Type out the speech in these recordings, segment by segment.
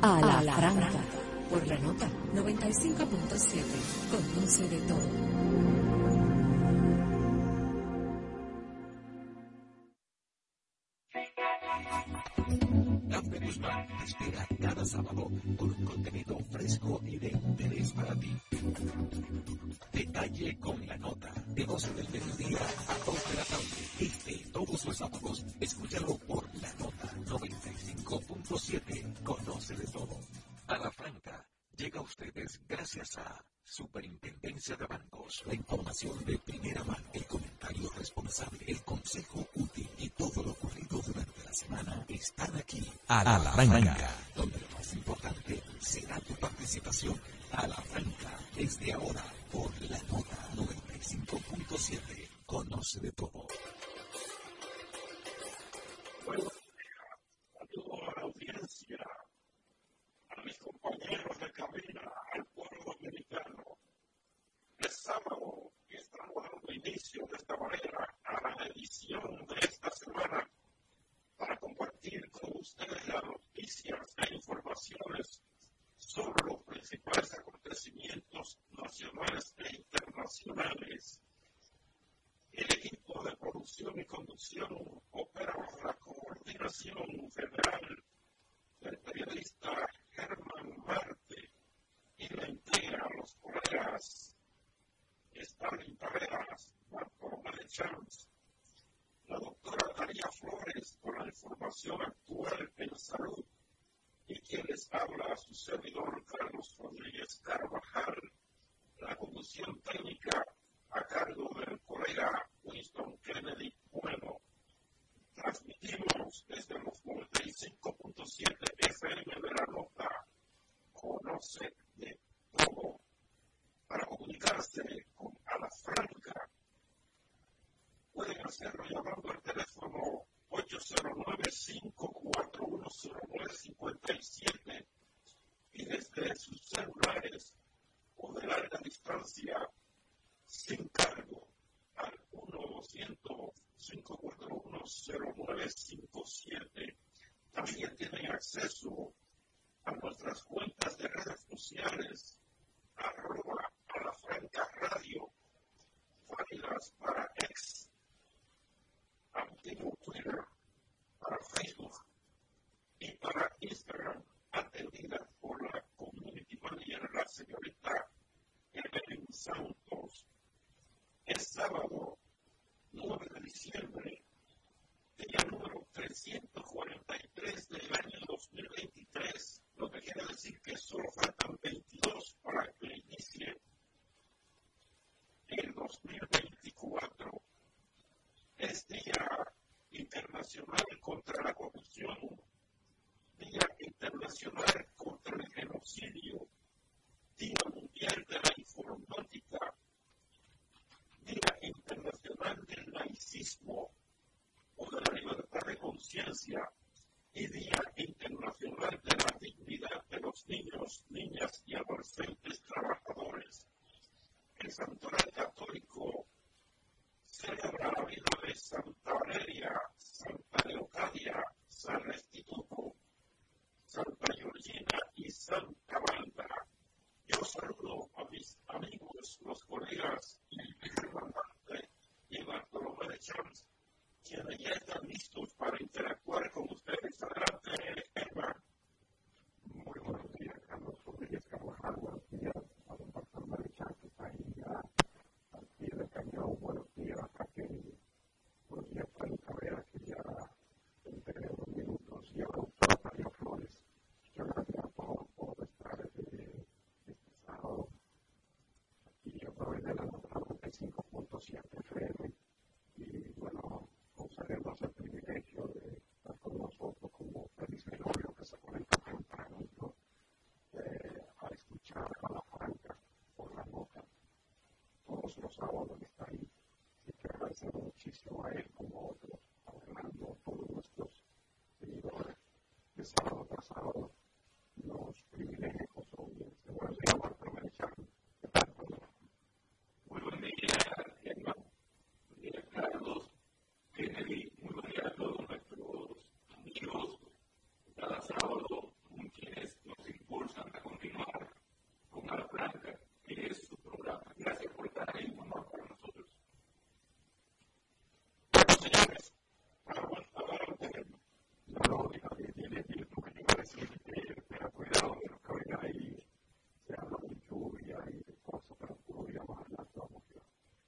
A La, a la por la nota 95.7. Conoce de todo. Franca. still nacional contra la corrupción. Y bueno, usaremos el privilegio de estar con nosotros como Félix Melorio, que se conecta tempranito eh, a escuchar a la franca por la nota. Todos los sábados está ahí. Así que agradecemos muchísimo a él como otro.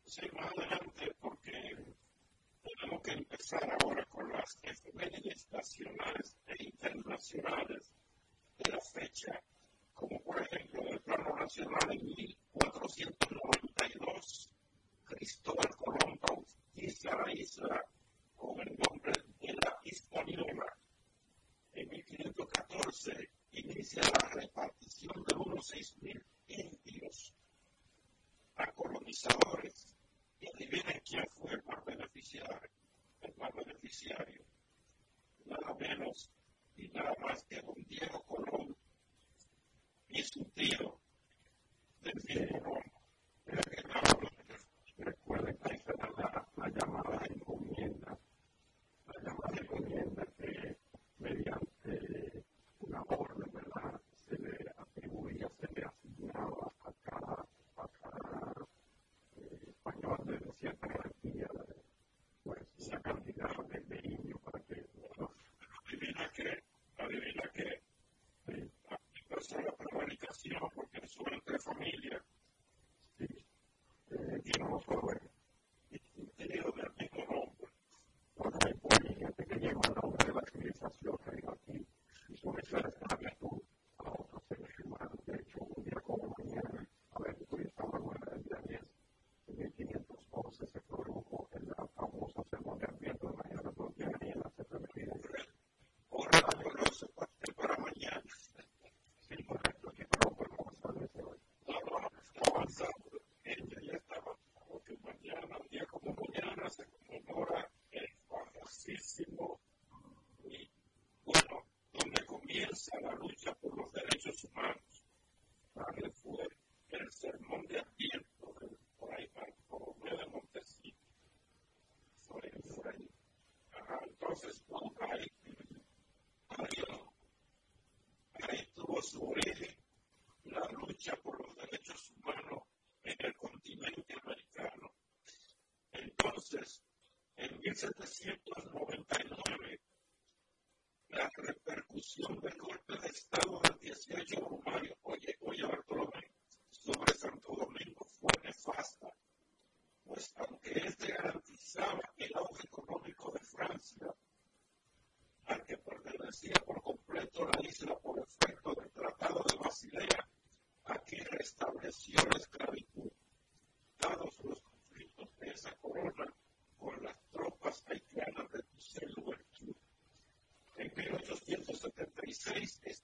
seguir más adelante porque tenemos que empezar ahora con las efemérides nacionales e internacionales de la fecha, como por ejemplo del plano nacional en suerte, familia, is the more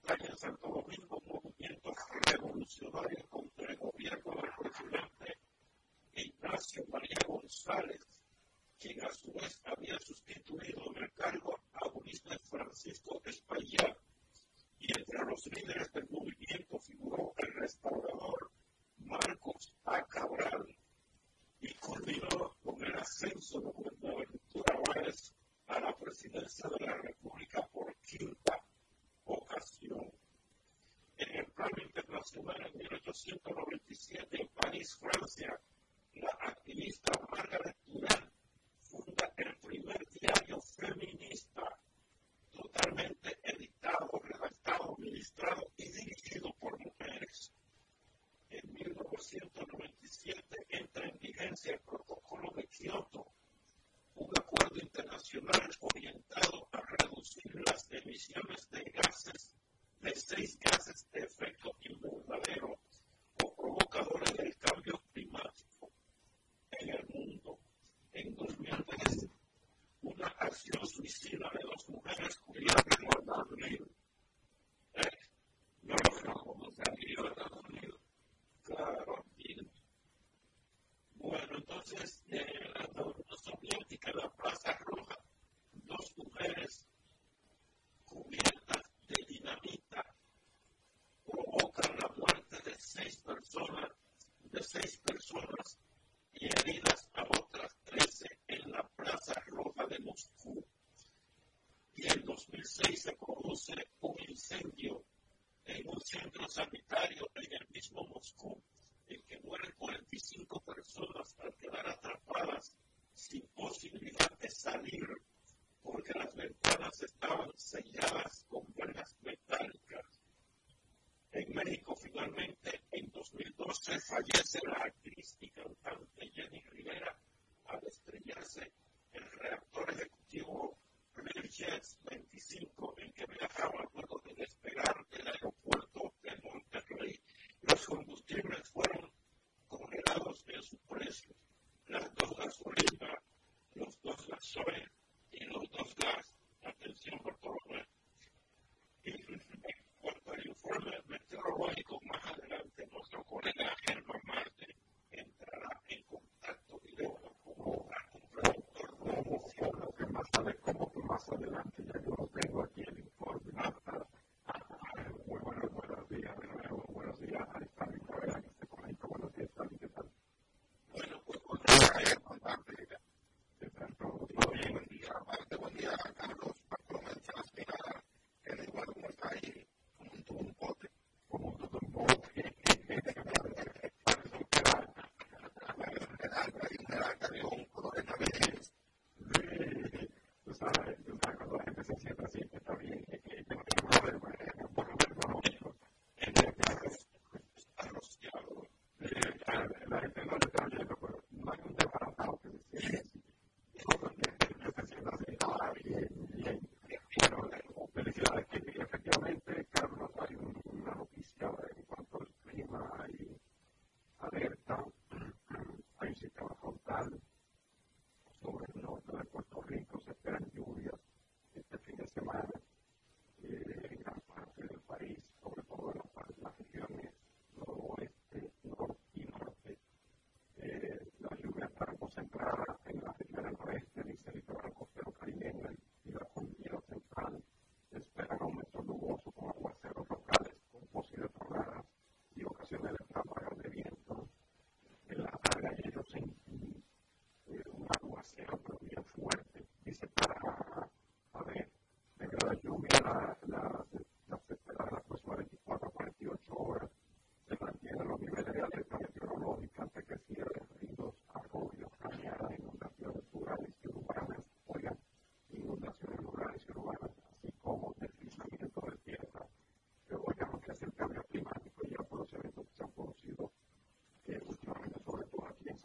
来年戦闘をウィンゴ I've yet said I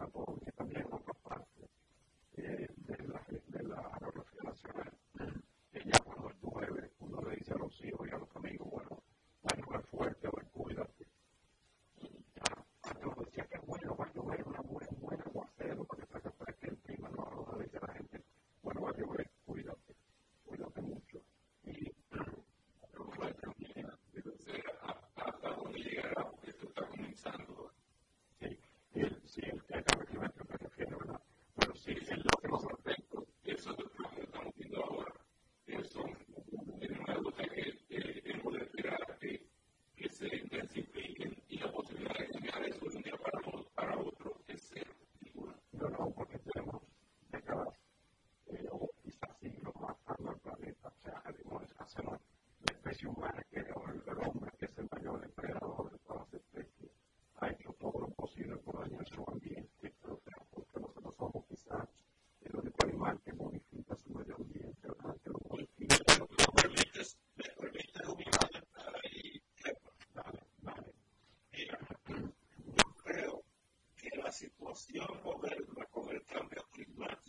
example hacer la especie humana que el hombre situación moderna con el cambio climático.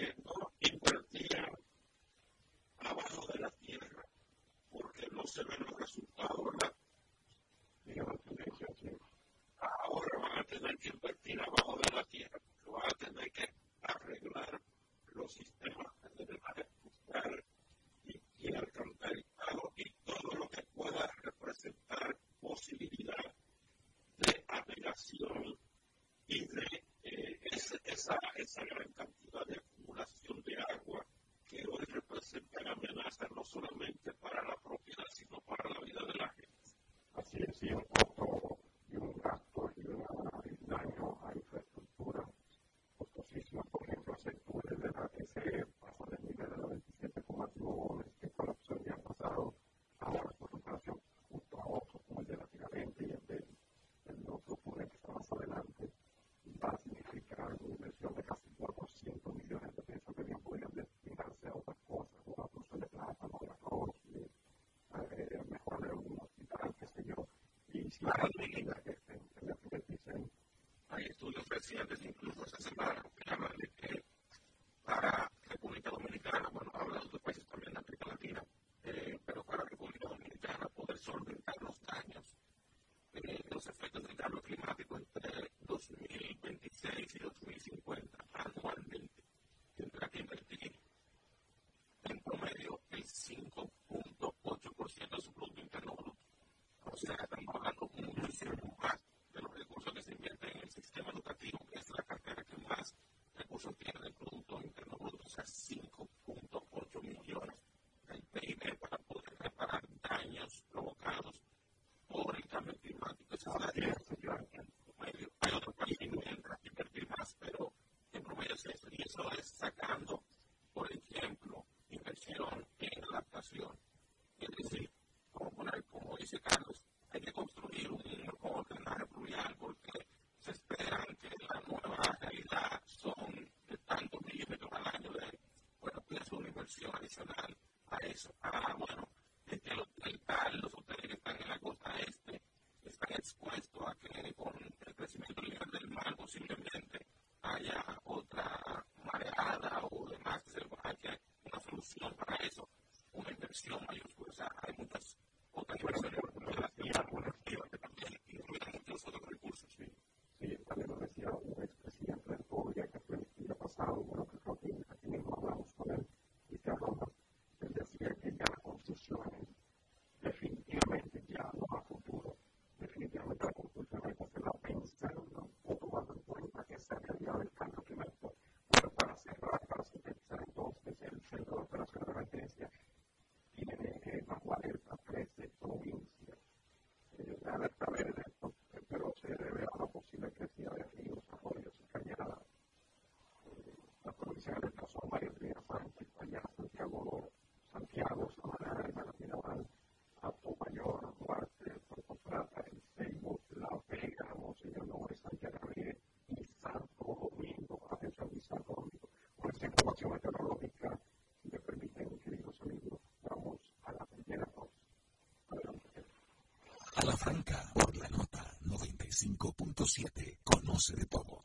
it Hay estudios recientes incluso esta semana la Franca considerable class. Por la nota 95.7. Conoce de todo.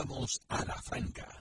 Vamos a la franca.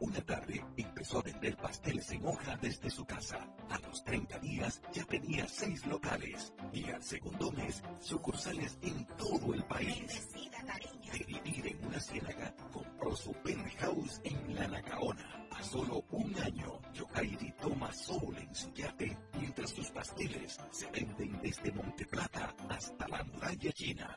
Una tarde empezó a vender pasteles en hoja desde su casa. A los 30 días ya tenía seis locales y al segundo mes sucursales en todo el país. De vivir en una ciénaga, compró su penthouse en La Nacaona. A solo un año, Yokairi toma sol en su yate mientras sus pasteles se venden desde Monteplata hasta la muralla china.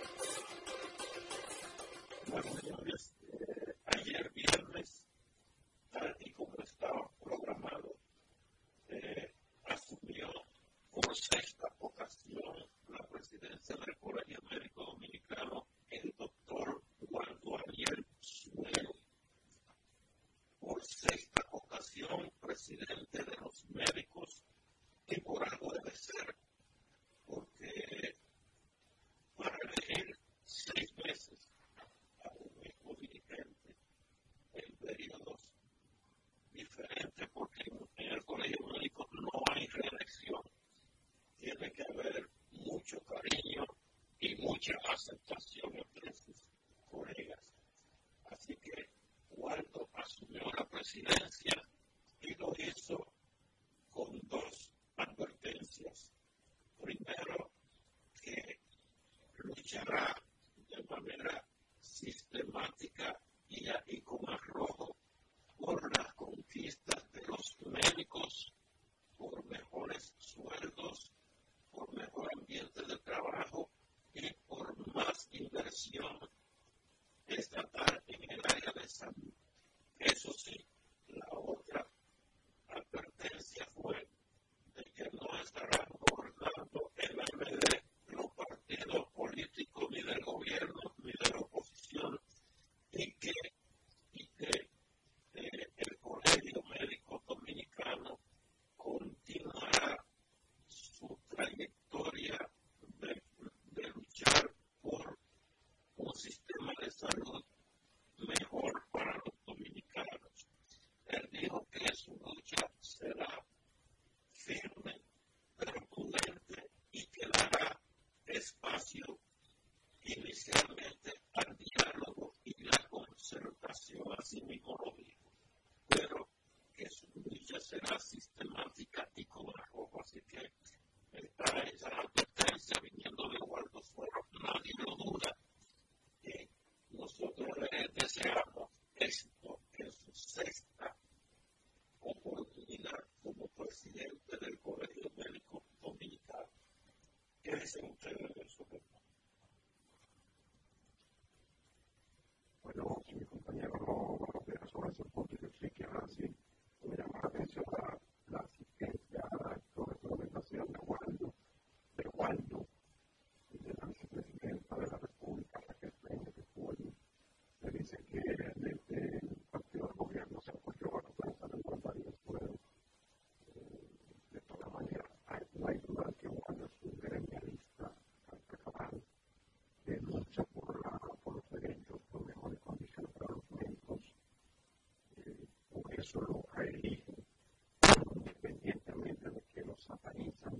Señores, ayer viernes, tal y como estaba programado, eh, asumió por sexta ocasión la presidencia del Colegio Médico Dominicano el doctor Juan Juan Sudell, por sexta ocasión presidente de los médicos temporal debe ser, porque va a elegir seis meses. periodos diferentes, porque en, el colegio médico no hay reelección. Tiene que haber mucho cariño y mucha aceptación entre sus colegas. Así que cuando asumió la presidencia, que solo hay eligen, independientemente de que los satanizan,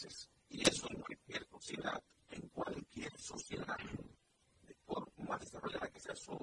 países. Y eso en cualquier sociedad, en cualquier sociedad, por más desarrollada que sea su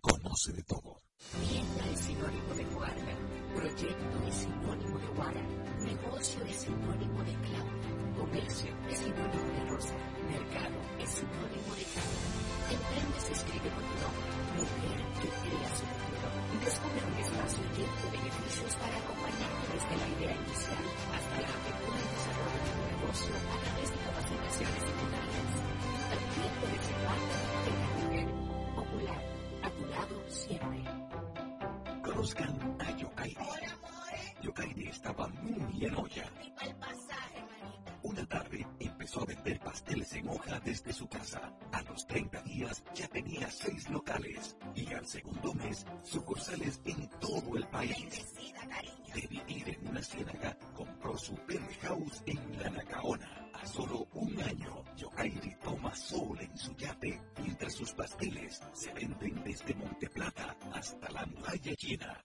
Conoce de todo. Tienda es sinónimo de Guarda. Proyecto es sinónimo de Guarda. Negocio es sinónimo de Claudia. Comercio es sinónimo de Rosa. Mercado es sinónimo de Carla. Emprende se escribe con tu nombre. Mujer que crea su futuro. Descubre un espacio lleno de beneficios para Yokairi estaba muy en olla. Una tarde empezó a vender pasteles en hoja desde su casa. A los 30 días ya tenía seis locales y al segundo mes sucursales en todo el país. De vivir en una ciénaga, compró su penthouse en la Nacaona. A solo un año, Yokairi toma sol en su yate mientras sus pasteles se venden desde Monteplata hasta la muralla china.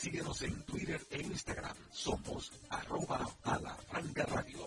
Síguenos en Twitter e Instagram. Somos arroba a la franca radio.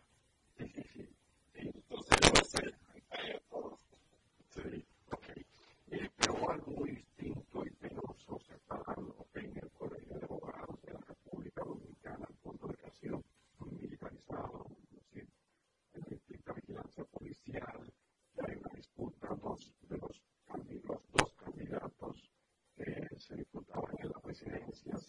Yes,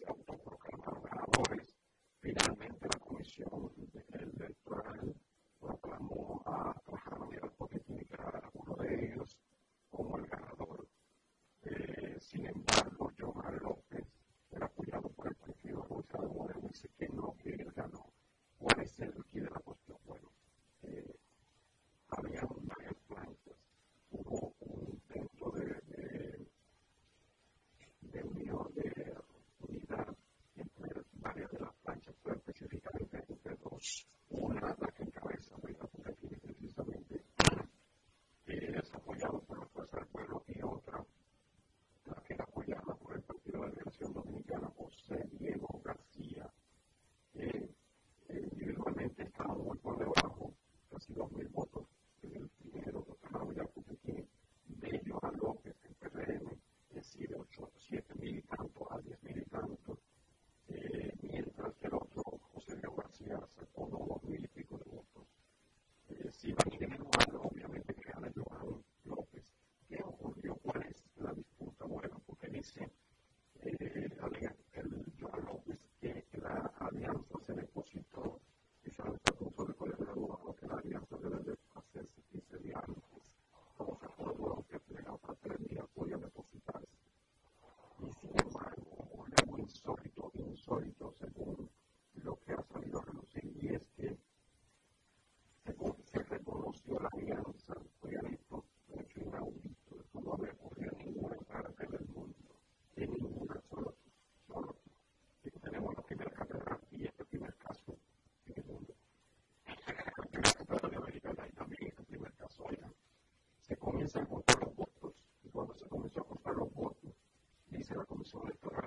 se votó los votos. Y cuando se comenzó a contar los votos, dice la Comisión Electoral.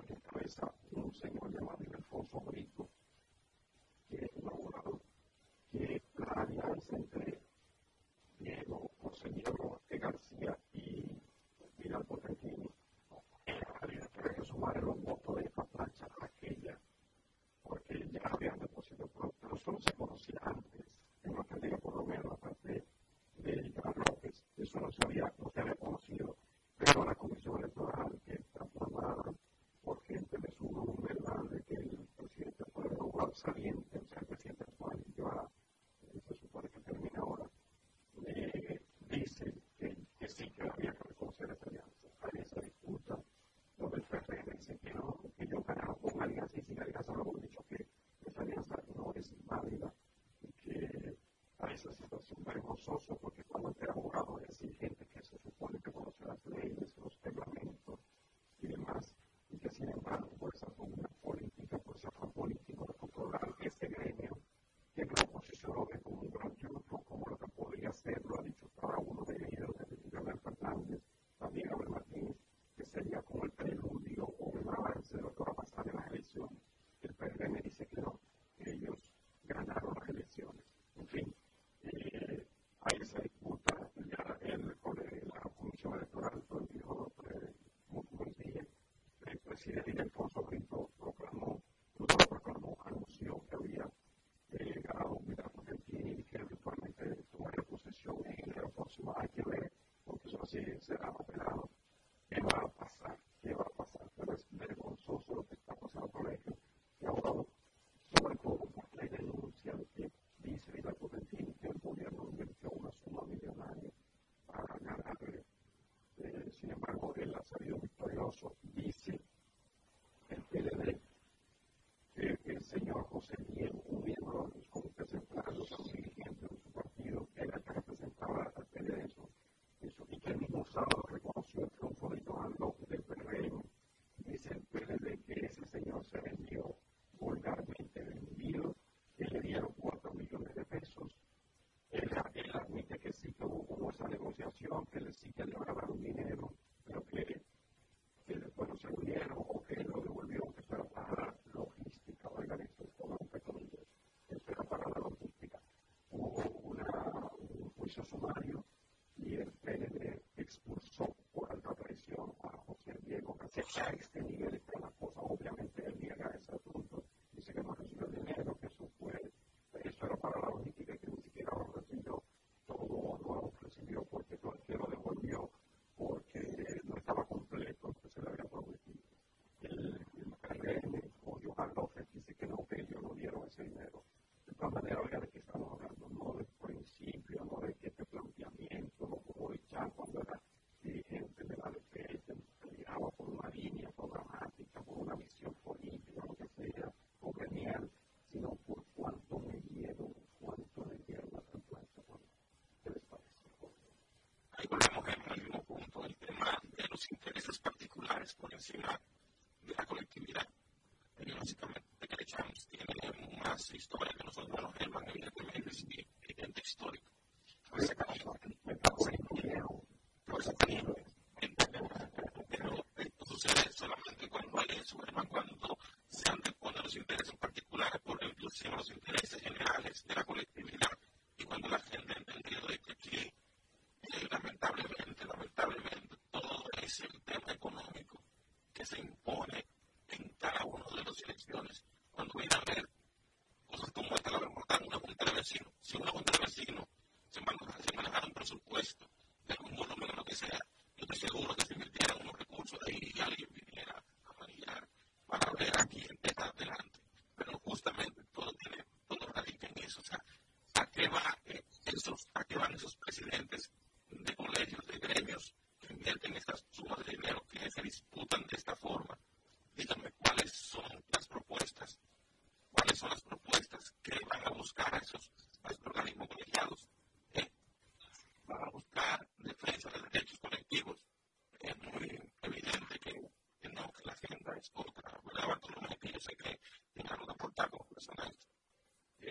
caliente, o sea. Yo eh, se supone que termina ahora. Eh, dice que, sí, que había que reconocer esa alianza. Hay esa disputa donde el Ferrer dice que no, que yo ganaba con alianza y sin alianza no hemos dicho que esa alianza no es válida y que a esa situación vergonzosa porque Y el Fonso Brito proclamó, no lo proclamó, anunció que había eh, llegado un milagro aquí y que eventualmente tomaría posesión en el próximo año porque eso así será operado. Este Thanks. Intereses particulares por encima de la colectividad. Y básicamente que Chávez tiene más historia que nosotros, bueno, evidentemente es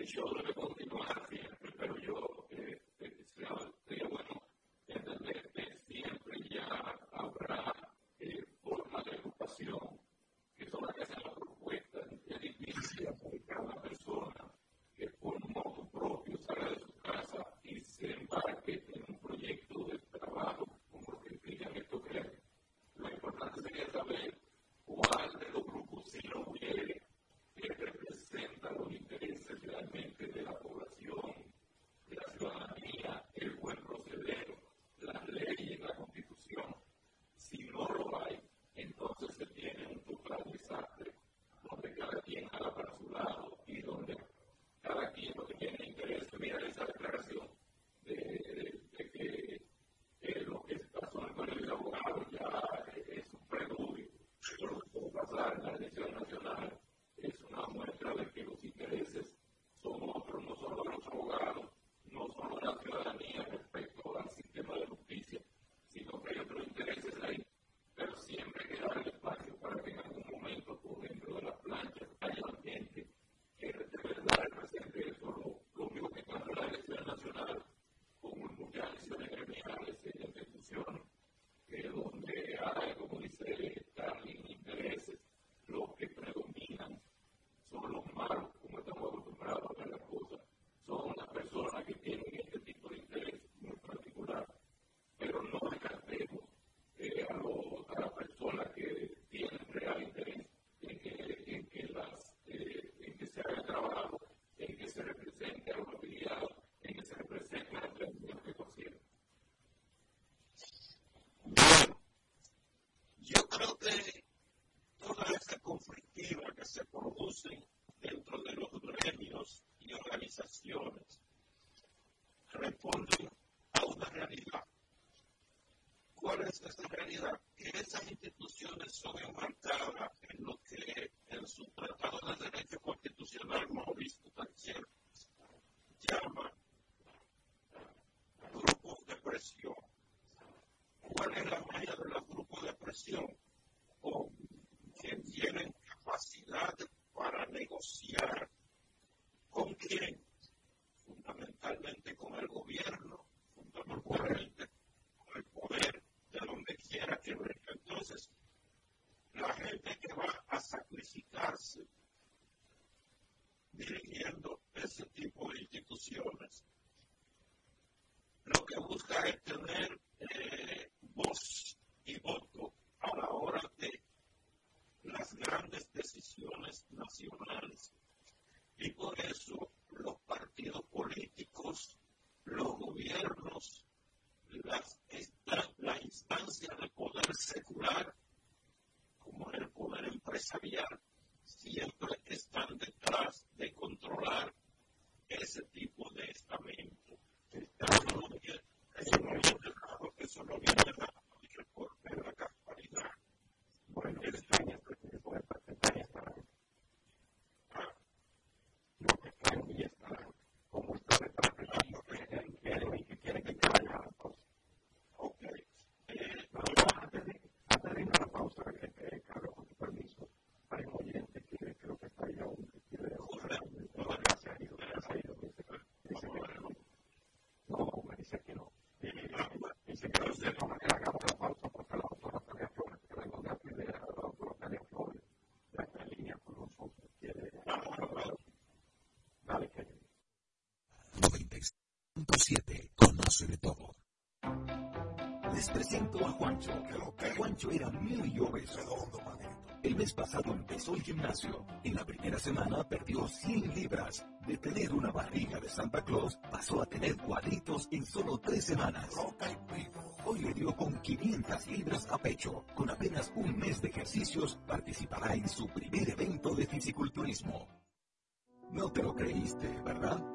Sure. interesting. see what Les presento a Juancho. Juancho era muy obeso. El mes pasado empezó el gimnasio. En la primera semana perdió 100 libras. De tener una barriga de Santa Claus, pasó a tener cuadritos en solo tres semanas. Hoy le dio con 500 libras a pecho. Con apenas un mes de ejercicios, participará en su primer evento de fisiculturismo. No te lo creíste, ¿verdad?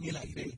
en el aire.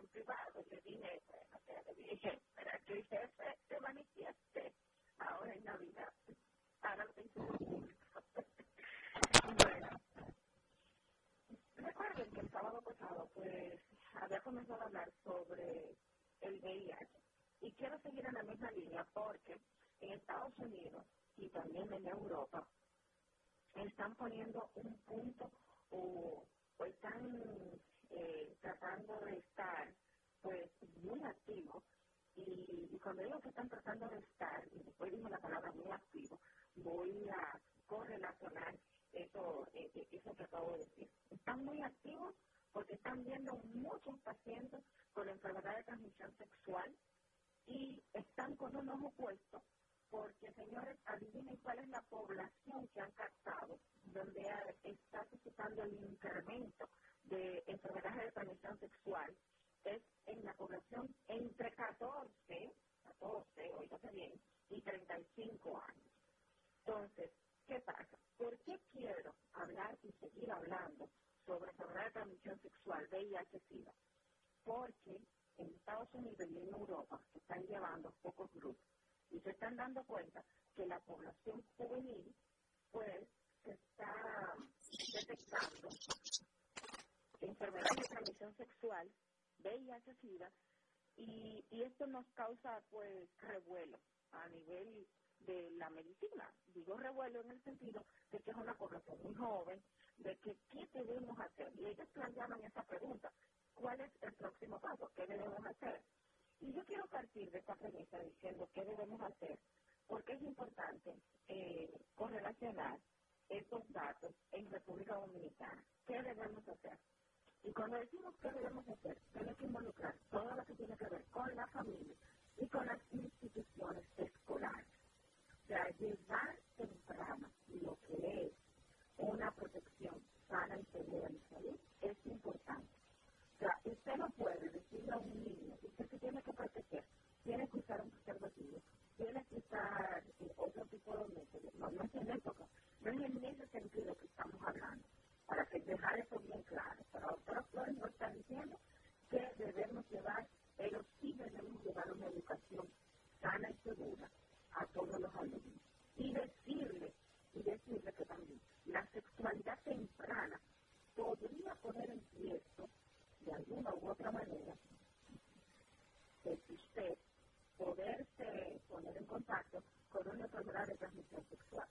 Comenzado a hablar sobre el VIH. Y quiero seguir en la misma línea porque en Estados Unidos y también en Europa están poniendo un punto o, están eh, tratando de estar pues muy activos y, cuando digo que están tratando de estar y después digo la palabra muy activo voy a correlacionar eso, eh, eh, eso que acabo de decir están muy activos porque están viendo muchos pacientes con enfermedad de transmisión sexual y están con un ojo puesto porque, señores, adivinen cuál es la población que han captado donde está suscitando el incremento de enfermedades de transmisión sexual. Es en la población entre 14, 14, oígase bien, y 35 años. Entonces, ¿qué pasa? ¿Por qué quiero hablar y seguir hablando sobre enfermedad de transmisión sexual, VIH-Sida, porque en Estados Unidos y en Europa se están llevando pocos grupos y se están dando cuenta que la población juvenil, pues, se está detectando enfermedad de transmisión sexual, VIH-Sida, y, esto nos causa, pues, revuelo a nivel de la medicina. Digo revuelo en el sentido de que es una población muy joven, de que qué debemos hacer. Y ellos planteaban esa pregunta, ¿cuál es el próximo paso? ¿Qué debemos hacer? Y yo quiero partir de esta premisa diciendo qué debemos hacer, porque es importante eh, correlacionar estos datos en República Dominicana. ¿Qué debemos hacer? Y cuando decimos qué debemos hacer, tiene que involucrar todo lo que tiene que ver con la familia y con las instituciones escolares. O sea, llevar temprano lo que es una protección sana y segura de salud es importante. O sea, usted no puede decirle a un niño, usted se tiene que proteger, tiene que usar un preservativo, tiene que usar eh, otro tipo de métodos. No, no es en época, no es en ese sentido que estamos hablando, para que dejar eso bien claro. Pero doctora Flores nos está diciendo que debemos llevar, pero sí debemos llevar una educación sana y segura a todos los alumnos. Y decirle, y decirle que también la sexualidad temprana podría poner en riesgo, de alguna u otra manera, que usted poderse poner en contacto con una enfermedad de transmisión sexual.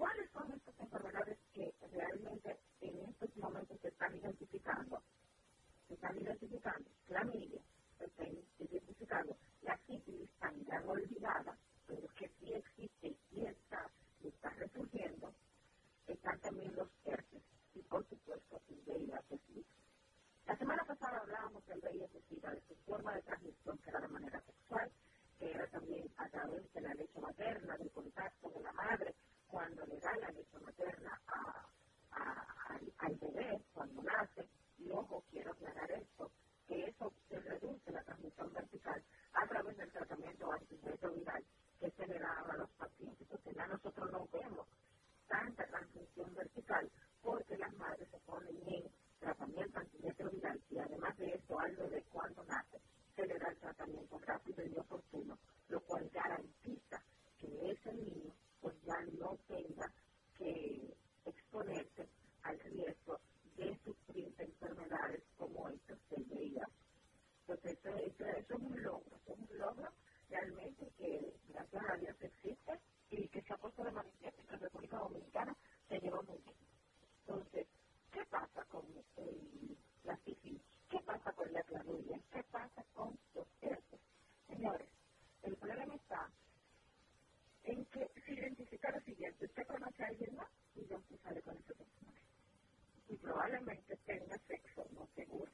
¿Cuáles son estas enfermedades que realmente en estos momentos se están identificando? Se están identificando clamidia, se están identificando la sífilis ya olvidada, pero que sí existe y está, está resurgiendo, están también los herpes y, por supuesto, el VIH-Sida. La semana pasada hablábamos del VIH-Sida, de su forma de transmisión, que era de manera sexual, que era también a través de la leche materna, del contacto de la madre, cuando le da la leche materna al bebé, cuando nace. Y ojo, quiero aclarar esto, que eso se reduce la transmisión vertical a través del tratamiento antirretroviral que se le da a los pacientes. Entonces ya nosotros no vemos tanta transmisión vertical porque las madres se ponen en tratamiento antirretroviral y además de esto al bebé cuando nace se le da el tratamiento rápido y oportuno, lo cual garantiza que ese niño pues ya no tenga que exponerse al riesgo de sufrir enfermedades como estas del VIH. Entonces, eso, es un logro, es un logro realmente que gracias a Dios existe y que se ha puesto de manifiesto que la República Dominicana se lleva muy bien. Entonces, ¿qué pasa con el, la sífilis? ¿Qué pasa con la clarudia? ¿Qué pasa con los cerdos? Señores, el problema está en que se identifica lo siguiente, usted conoce a alguien más y ya usted sale con esa persona. Y probablemente tenga sexo no seguro.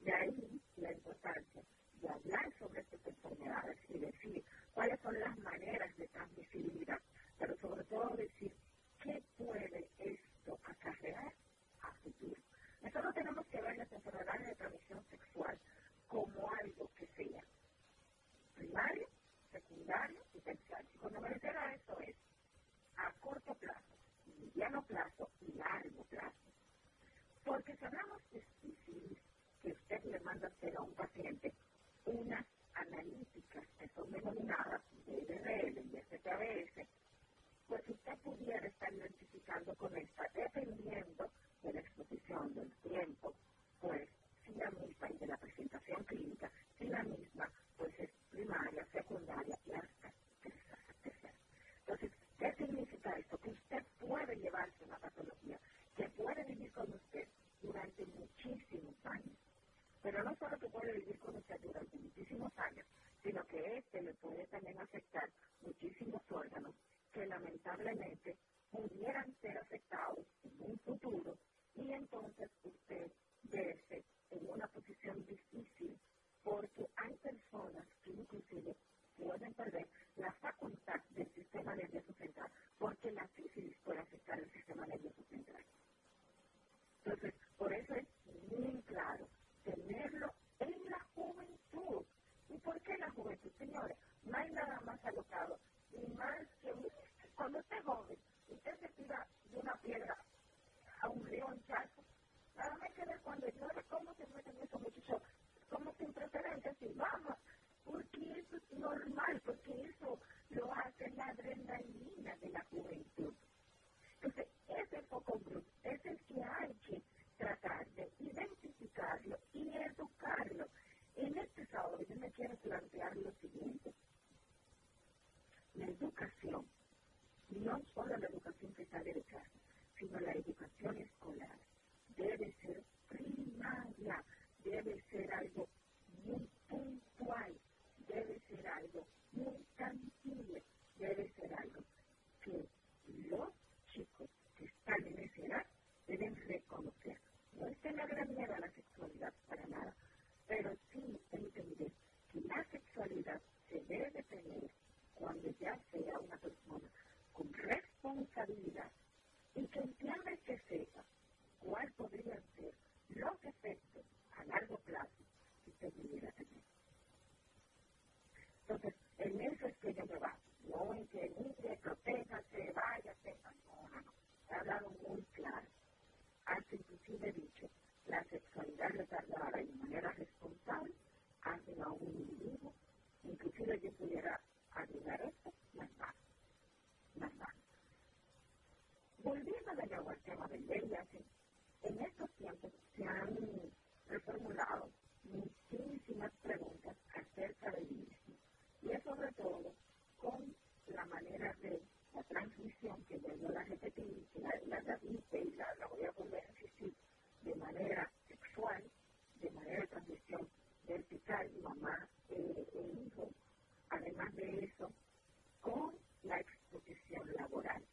De ahí la importancia de hablar sobre estas enfermedades y decir cuáles son las maneras de transmisibilidad, pero sobre todo decir qué puede esto acarrear a futuro. Nosotros tenemos que ver las enfermedades de transmisión sexual como algo que sea primario, secundario y cuando me refiero a eso es a corto plazo, mediano plazo y largo plazo. Porque si hablamos de que usted le manda a hacer a un paciente unas analíticas que son denominadas DRL y STBS, pues usted pudiera estar identificando con esta, dependiendo de la exposición, del tiempo, pues si la misma y de la presentación clínica, si la misma pues es primaria, secundaria y hasta entonces, ¿qué significa esto? Que usted puede llevarse una patología que puede vivir con usted durante muchísimos años. Pero no solo que puede vivir con usted durante muchísimos años, sino que este le puede también afectar muchísimos órganos que lamentablemente pudieran ser afectados en un futuro y entonces usted verse en una posición difícil porque hay personas que inclusive pueden perder la facultad del sistema nervioso central porque la sífilis puede afectar el sistema nervioso central. Entonces, por eso es muy claro tenerlo en la juventud. ¿Y por qué la juventud, señores? No hay nada más alocado y más que cuando usted joven, usted se tira de una piedra a un río, un charco. Nada más que ver cuando llueve cómo se meten esos muchachos, como sin precedentes, y vamos, porque eso es normal, porque eso lo hace la adrenalina de la juventud. Entonces, ese foco group es el que hay que tratar de identificarlo y educarlo. En este sábado yo me quiero plantear lo siguiente. La educación, no solo la educación que sale de casa, sino la educación escolar, debe ser primaria, debe ser algo muy puntual, debe ser algo muy tangible, debe ser algo que los chicos que están en esa edad deben reconocer. No es tenerle miedo a la sexualidad para nada, pero sí entender que la sexualidad se debe tener cuando ya sea una persona con responsabilidad y que entienda que sepa cuál podría ser los efectos a largo plazo que usted pudiera tener. Entonces, en eso es que yo me baso, no en que mire, protéjase, vaya, sepa, no, no, no, he hablado muy claro. Hasta inclusive dicho, la sexualidad retardada y de manera responsable hacen a un individuo, inclusive yo pudiera agregar esto, más bajo, más bajo. Volviendo de nuevo al tema del VIH, en estos tiempos se han reformulado muchísimas preguntas acerca del mismo es sobre todo con la manera de la transmisión que yo la repetí, que la, la, la y la, la voy a volver a insistir, de manera sexual, de manera de transmisión vertical, mamá eh, e hijo, además de eso, con la exposición laboral.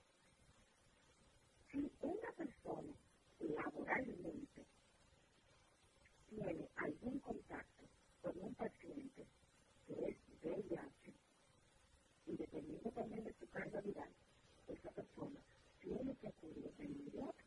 Si una persona laboralmente tiene algún contacto con un paciente que es VIH, y dependiendo también de su carga viral, esa persona tiene que acudir de inmediato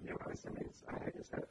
realized, and it's, I just had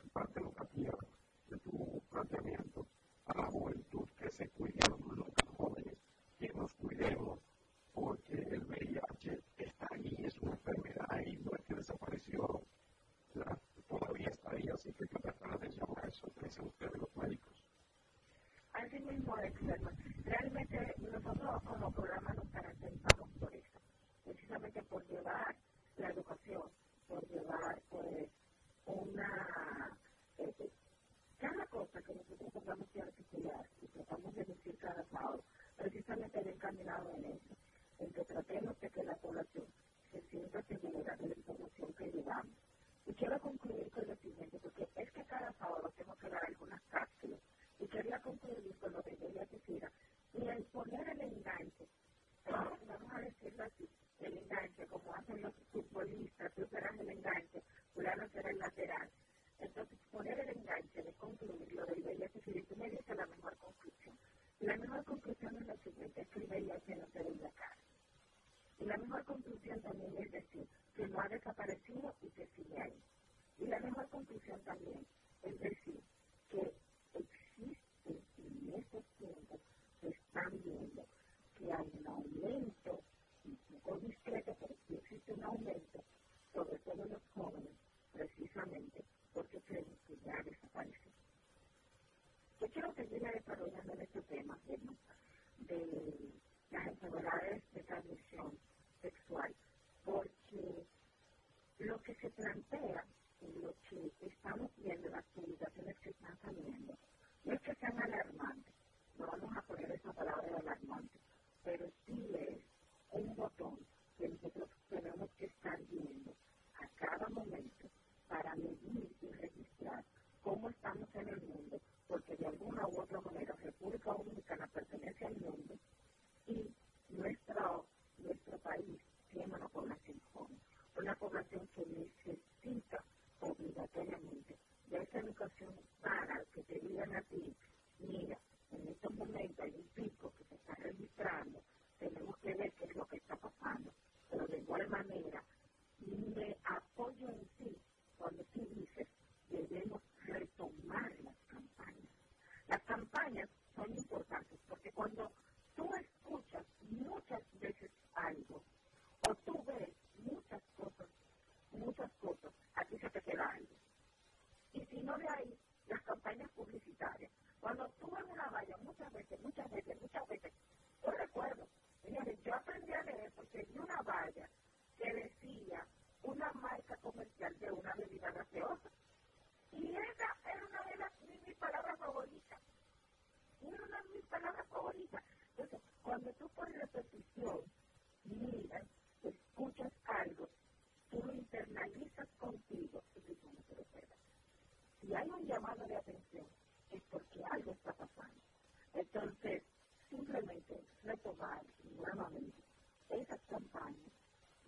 la mejor conclusión también es decir que no ha desaparecido y que sigue ahí. Y la mejor conclusión también es decir que existe en estos tiempos, se están viendo que hay un aumento, un poco discreto, pero sí existe un aumento, sobre todo los jóvenes, precisamente porque creen que ya ha desaparecido. Yo quiero seguir desarrollando este tema de there, esas cosas, a ti se te queda algo. Y si no de ahí, las campañas publicitarias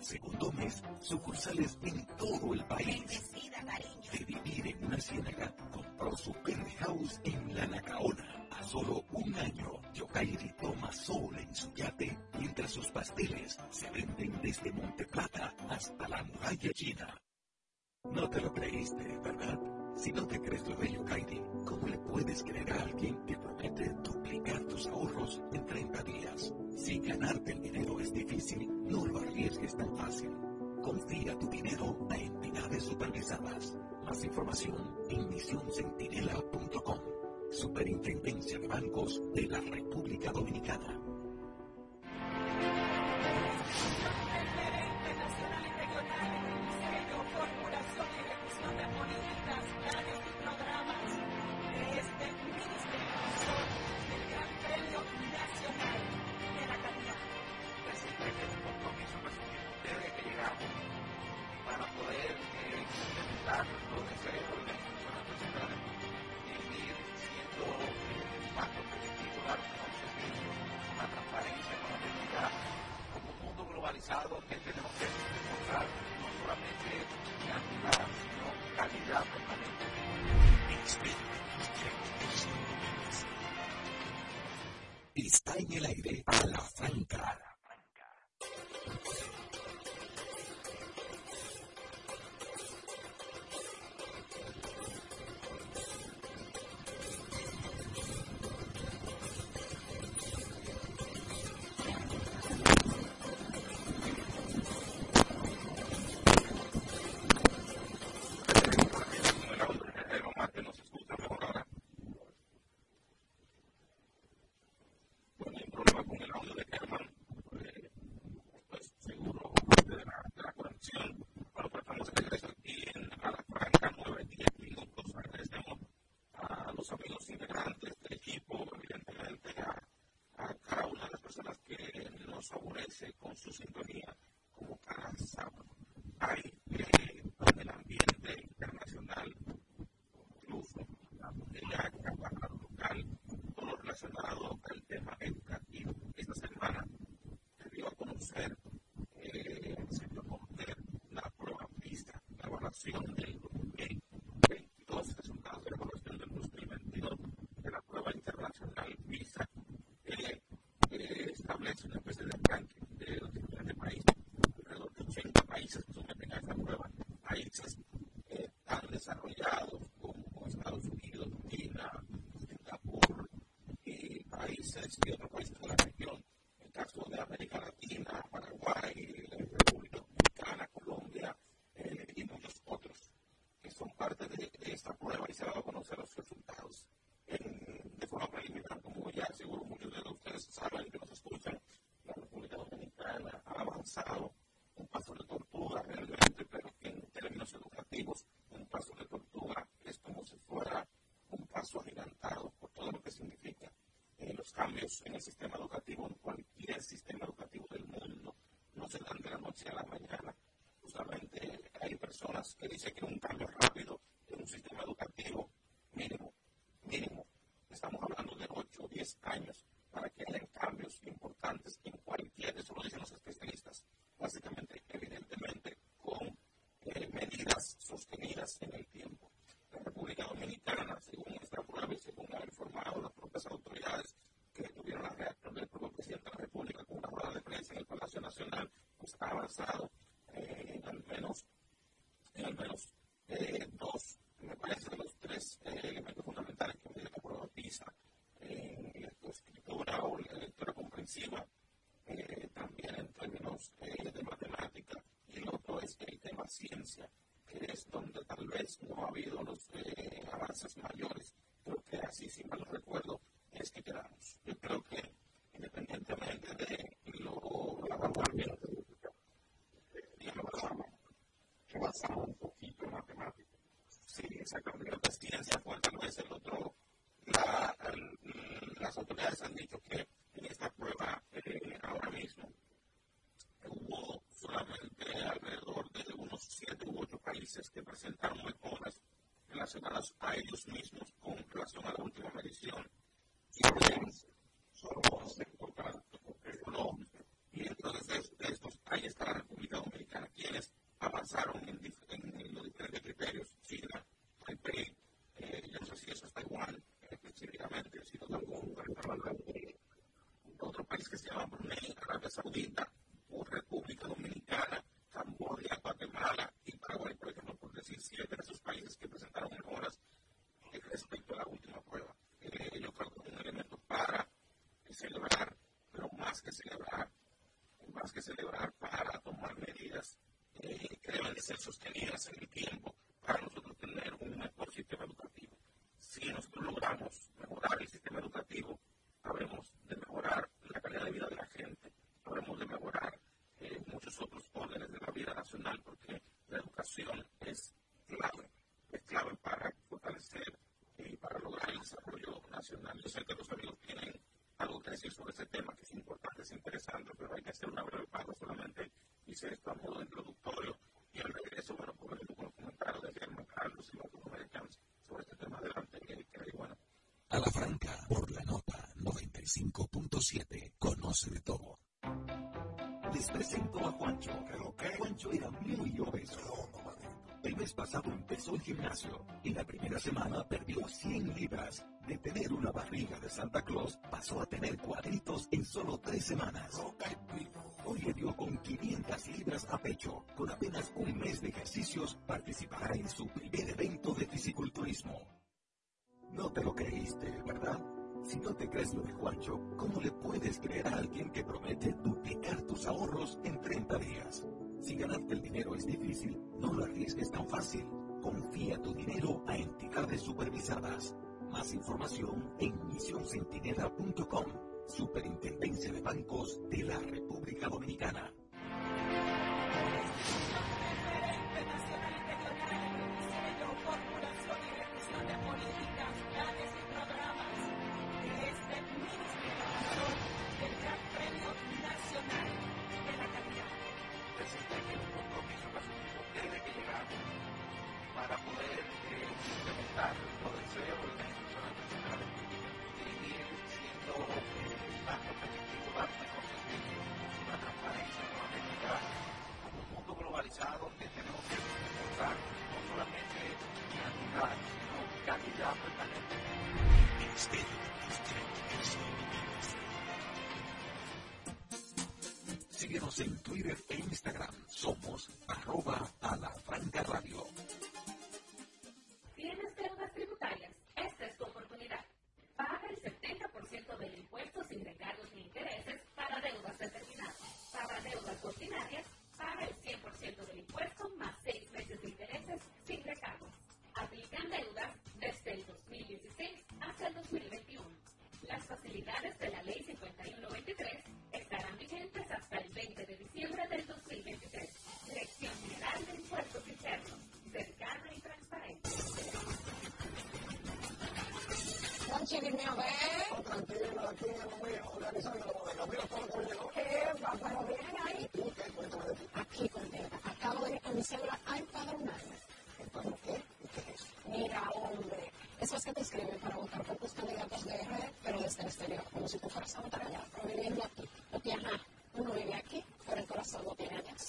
al segundo mes sucursales en todo el país. De vivir en una ciénaga, compró su penthouse en La Nacaona. A solo un año, Yokairi toma sol en su yate mientras sus pasteles se venden desde Monte Plata hasta la muralla china. No te lo creíste, ¿verdad? Si no te crees lo de Yokairi, ¿cómo le puedes creer a alguien que duplicar tus ahorros en 30 días? Si ganarte el dinero es difícil, no lo arriesgues tan fácil. Confía tu dinero a entidades supervisadas. Más información en misioncentinela.com. Superintendencia de Bancos de la República Dominicana. En el sistema educativo, en cualquier sistema educativo del mundo, no se dan de la noche a la mañana. Justamente hay personas que dicen que un cambio rápido en un sistema educativo mínimo, mínimo, estamos hablando de 8 o 10 años para que haya cambios importantes en cualquier, eso lo dicen los especialistas, básicamente, evidentemente, con eh, medidas sostenidas en el tiempo. La República Dominicana, según esta prueba y según ha informado las propias autoridades, tuvieron la reacción del propio presidente de la República con una rueda de prensa en el Palacio Nacional, pues ha avanzado eh, en al menos, en al menos eh, dos, me parece, de los tres eh, elementos fundamentales que mide la prueba PISA, en la escritura o la lectura comprensiva, también en términos de matemática, y el otro es el tema ciencia, que es donde tal vez no ha habido los avances mayores. Saudita, Yo sé que los amigos tienen algo que decir sobre ese tema que es importante, es interesante, pero hay que hacer una breve pausa solamente. Hice esto a modo introductorio y al regreso, bueno, pues con los comentarios de Germán Carlos y los americanos sobre este tema adelante. Y bueno. A la franca, por la nota 95.7, conoce de todo. Les presento a Juancho. ¿Pero qué? Juancho era muy obeso mes pasado empezó el gimnasio y la primera semana perdió 100 libras. De tener una barriga de Santa Claus pasó a tener cuadritos en solo tres semanas. Hoy le dio con 500 libras a pecho. Con apenas un mes de ejercicios participará en su primer evento de fisiculturismo. No te lo creíste, ¿verdad? Si no te crees lo de Juancho, ¿cómo le puedes creer a alguien que promete duplicar tus ahorros en 30 días? Si ganarte el dinero es difícil, no lo arriesgues tan fácil. Confía tu dinero a entidades supervisadas. Más información en misioncentinela.com. Superintendencia de Bancos de la República Dominicana.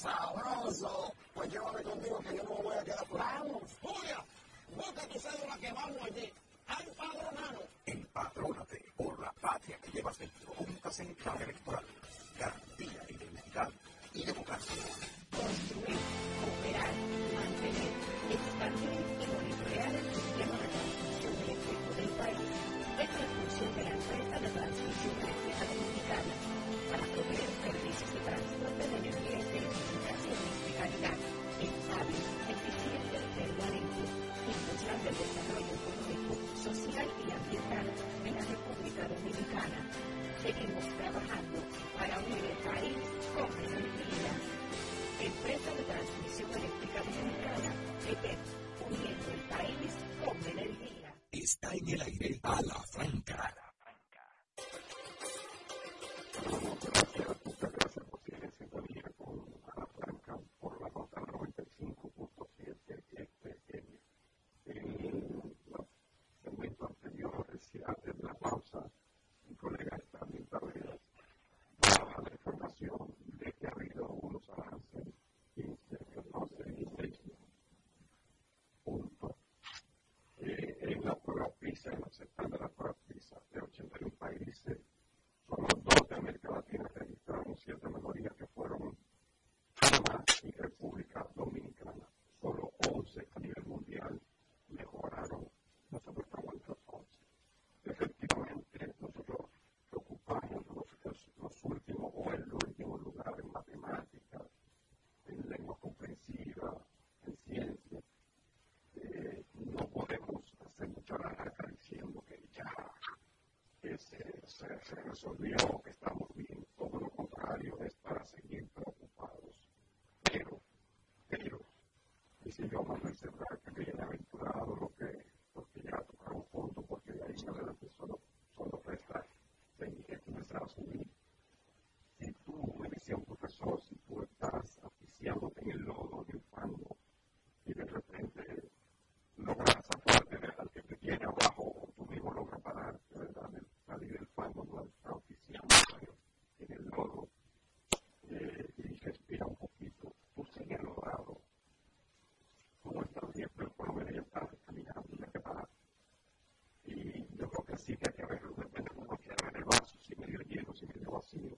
Sabroso empresa de transmisión eléctrica dominicana, EPET, uniendo el país con energía. Está en el aire a franca. A la franca. se, se resolvió, que estamos vasija que a veces de repente uno queda en el vaso, si medio lleno, si medio vacío,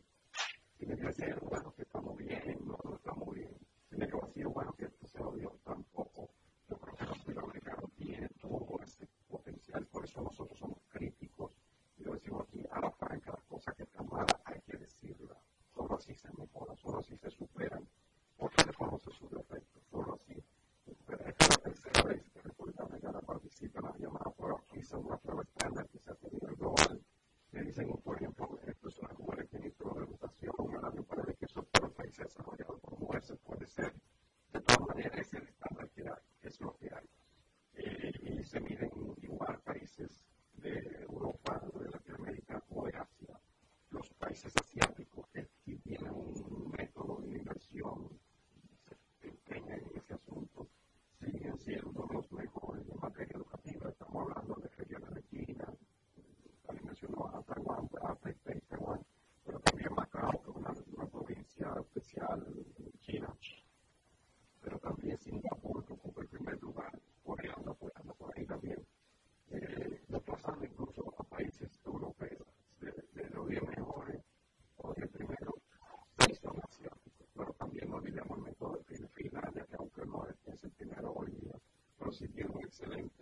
si medio lleno, bueno, que estamos bien, no, no estamos bien, si medio vacío, bueno, que esto se odió tampoco. Yo creo que los latinoamericanos tienen todo ese potencial, por eso nosotros somos críticos y lo decimos aquí a la franca, las cosas que están malas hay que decirlas, solo así se mejora, solo así se supera. if you were feeling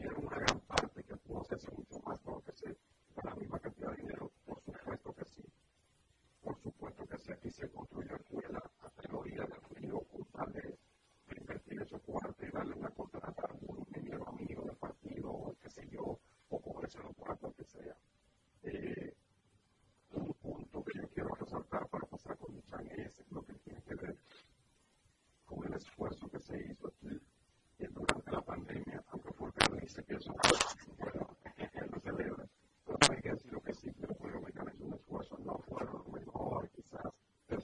cogieron una gran parte que pudo ser un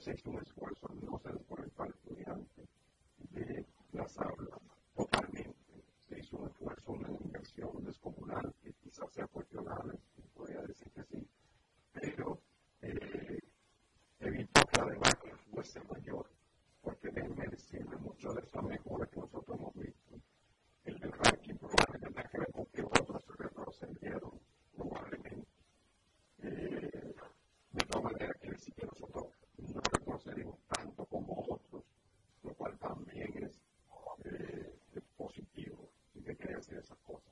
se hizo un esfuerzo, no se desconectó al estudiante de las aulas totalmente. Se hizo un esfuerzo, una inversión descomunal is, of course,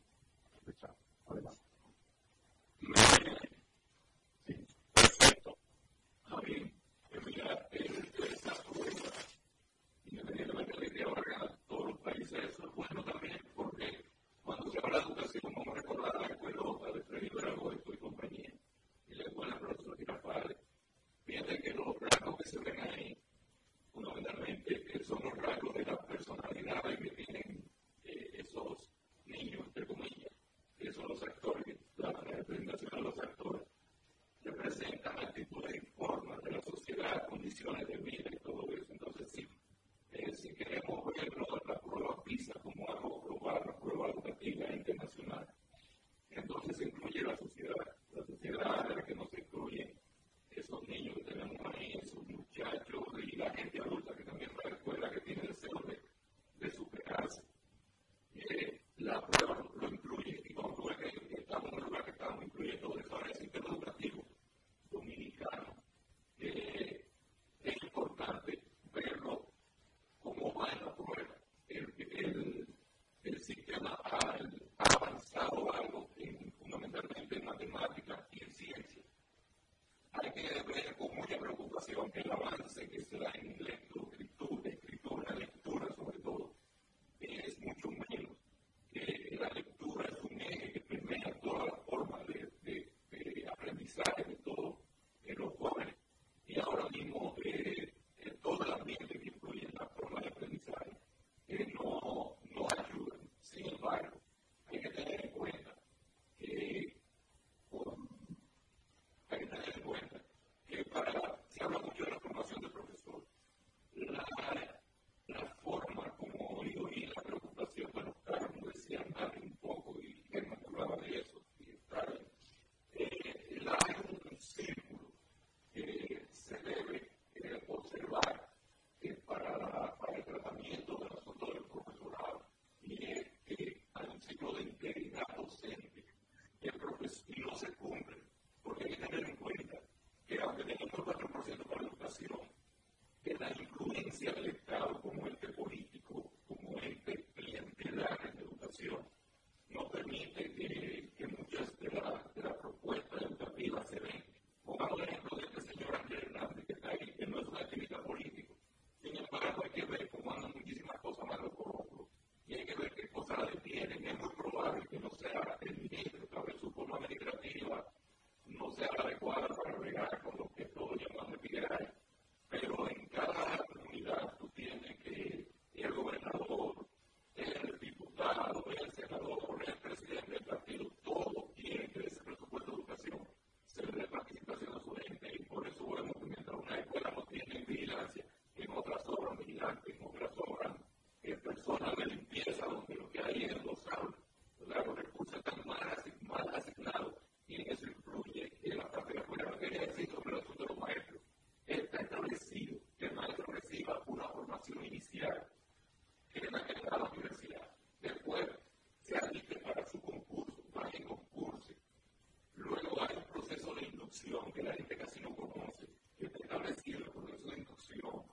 que la gente casi no conoce, que establecido el proceso de inducción,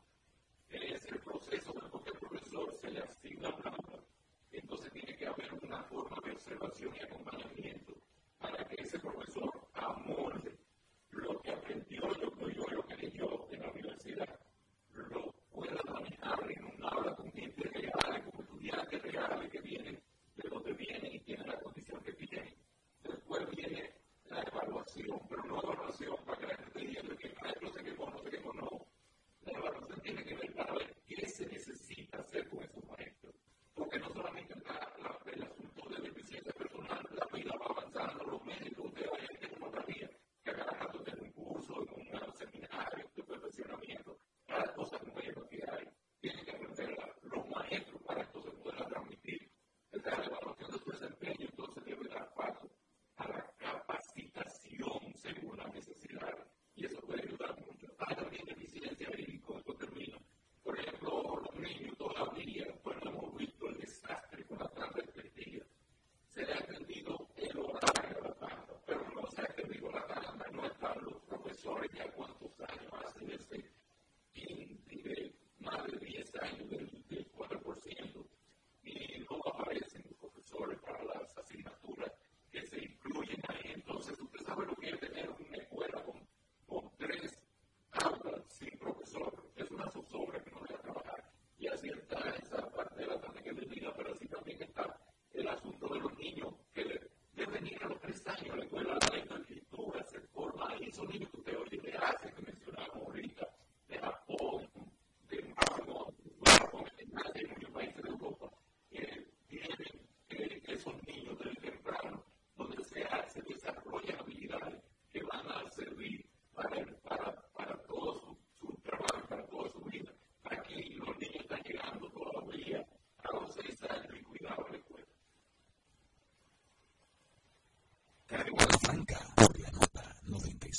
es el proceso por el que el profesor se le asigna una. Entonces tiene que haber una forma de observación y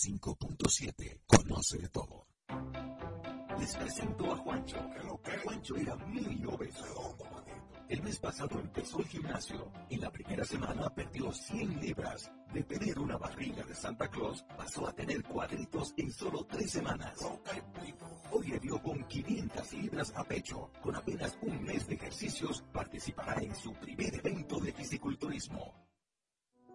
5.7. Conoce todo. Les presento a Juancho. Juancho era medio obeso. El mes pasado empezó el gimnasio. En la primera semana perdió 100 libras. De tener una barriga de Santa Claus, pasó a tener cuadritos en solo tres semanas. Hoy le dio con 500 libras a pecho. Con apenas un mes de ejercicios, participará en su primer evento de fisiculturismo.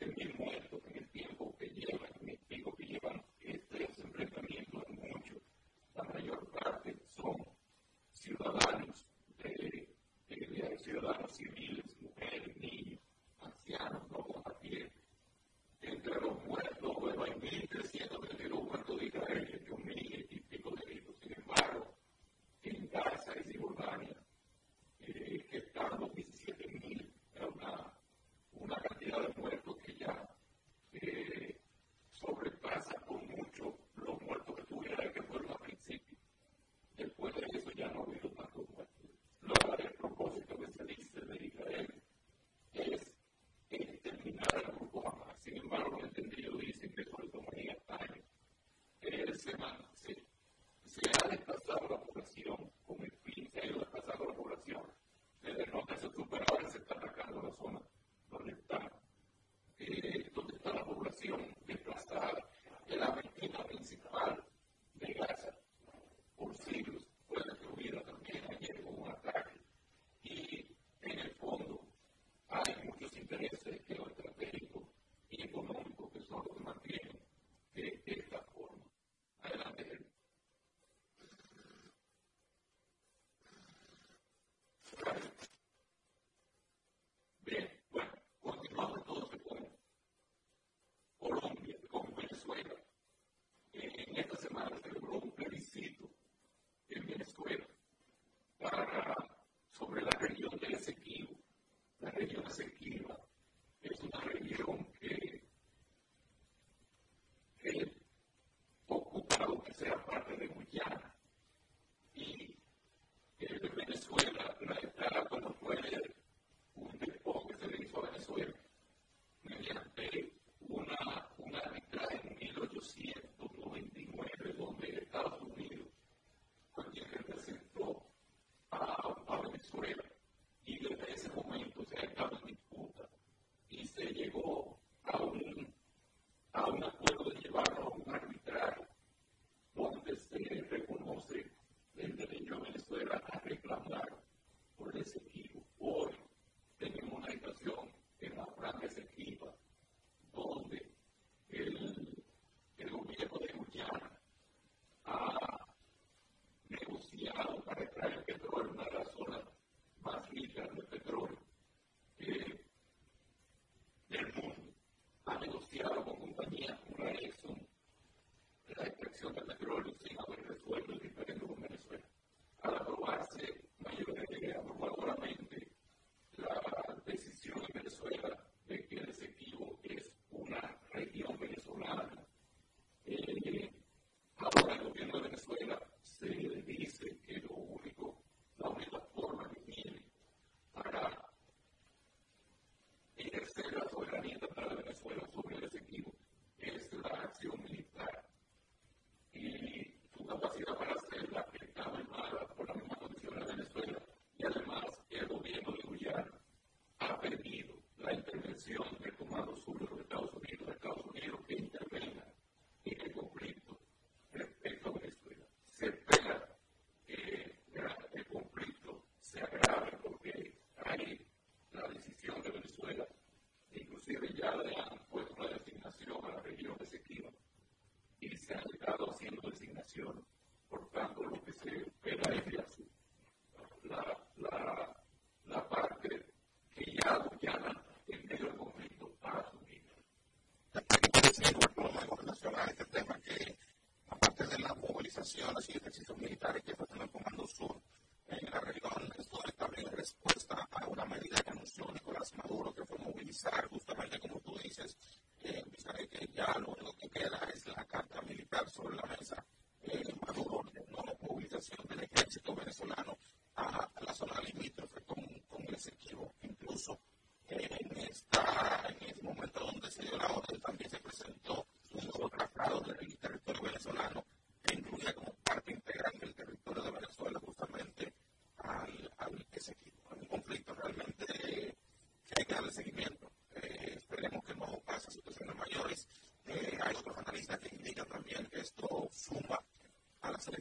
En el tiempo que llevan, me explico que llevan este enfrentamiento mucho. La mayor parte son ciudadanos de la civil.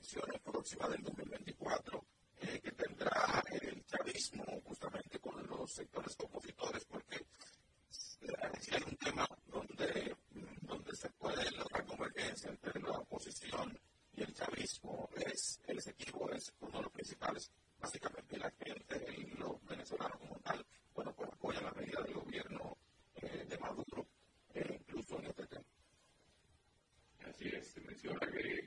elecciones próximas del 2024 eh, que tendrá eh, el chavismo justamente con los sectores opositores, porque si hay un tema donde, donde se puede lograr convergencia entre la oposición y el chavismo, es el equipo es uno de los principales. Básicamente la gente, el, los venezolanos como tal, bueno, pues apoyan la medida del gobierno eh, de Maduro, eh, incluso en este tema. Así es, se menciona que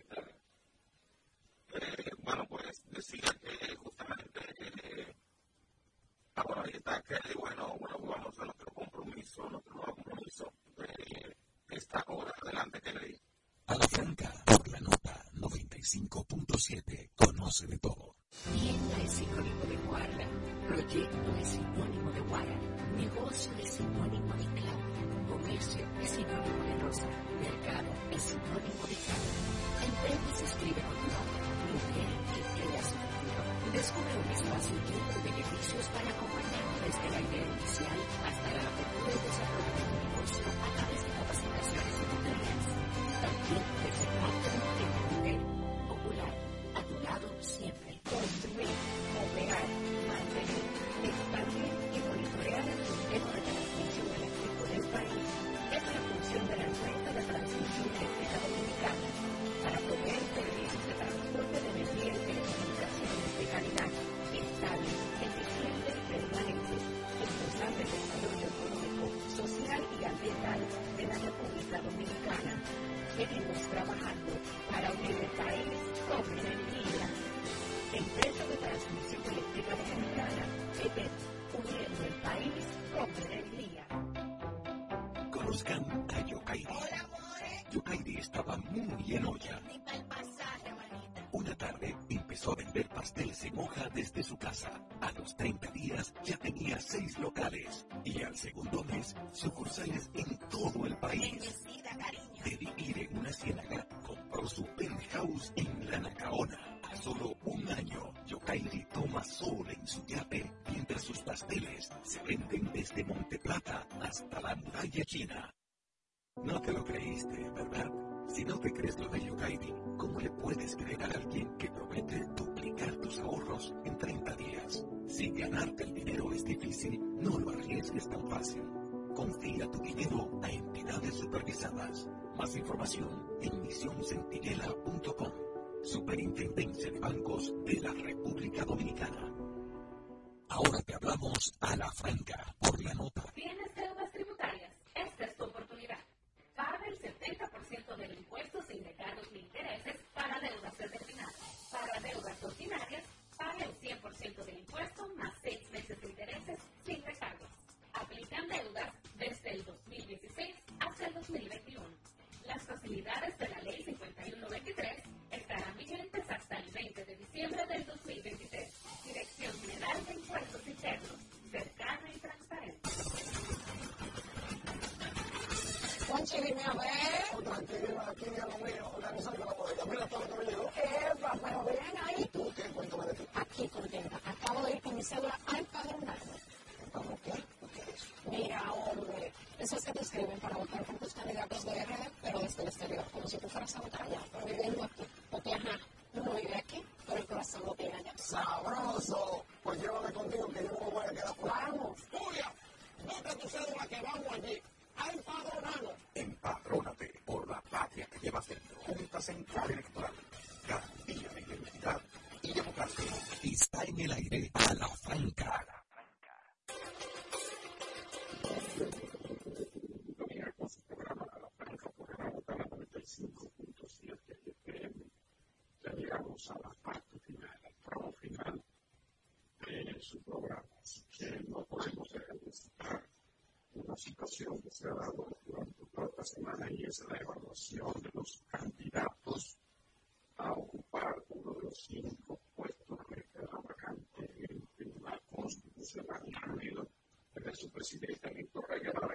eh, bueno, pues decía que justamente eh, ahora ahí está que, bueno, bueno, vamos a nuestro compromiso, nuestro nuevo compromiso de esta hora. Adelante, Kennedy. A la franca, por la nota 95.7, conoce de todo. Tienda es sinónimo de guarda, proyecto es sinónimo de guarda, negocio es sinónimo de clave, comercio es sinónimo de rosa, mercado es sinónimo de cambio. En hoja desde su casa. A los 30 días ya tenía seis locales. Y al segundo mes, sucursales en todo el país. De vivir en una ciénaga, compró su penthouse en La Nacaona. A solo un año, Yokairi toma sol en su yate mientras sus pasteles se venden desde Monte Plata hasta la muralla china. No te lo creíste, ¿verdad? Si no te crees lo de Yokairi, ¿cómo le puedes creer a alguien que promete duplicar tus ahorros en 30 días? Si ganarte el dinero es difícil, no lo arriesgues tan fácil. Confía tu dinero a entidades supervisadas. Más información en misioncentinela.com. Superintendencia de Bancos de la República Dominicana. Ahora te hablamos a la franca por la nota. ¿Tienes deudas tributarias? Esta es tu oportunidad. Paga el 70% del impuesto sin recargos ni intereses para deudas determinadas. Para deudas ordinarias, paga el 100% del impuesto más 6 meses de intereses sin recargos. Aplican deudas desde el 2016 hasta el 2021. Las facilidades de la Ley 5193 estarán vigentes hasta el 20 de diciembre del 2023. Dirección General de Impuestos Internos, cercana y transparente. Juanchi, dime a ver. Tranquila, aquí a lo mío, organizando la bodega. Mira todo lo que me llegó. Epa, pero ven ahí. ¿Tú qué? Cuéntame de ti. Aquí contenta. Acabo de ir con mi cédula al padronaje. ¿Cómo qué? ¿Qué es? Mira, hombre, eso es que te escriben para votar por tus candidatos de RD, pero desde el exterior, como si tú fueras a votar allá, pero viviendo aquí. Porque, ajá, uno vive aquí, pero el corazón lo tiene allá. Sabroso. Pues llévame contigo que yo no me voy a quedar por Vamos. Julia, busca tu cédula que vamos allí. A empadronarnos. Empadrónate por la patria que llevas dentro. Junta Central Electoral. Garantía de identidad y democracia. Está en el aire a la franca. Dominar 105.7 FM. Ya llegamos a la parte final, al tramo final de su programa. Así que no podemos dejar una situación que se ha dado durante toda semana y es la evaluación de los candidatos a ocupar uno de los cinco puestos que queda vacante en el Tribunal Constitucional de Reino Desde su presidente, Víctor Rayada,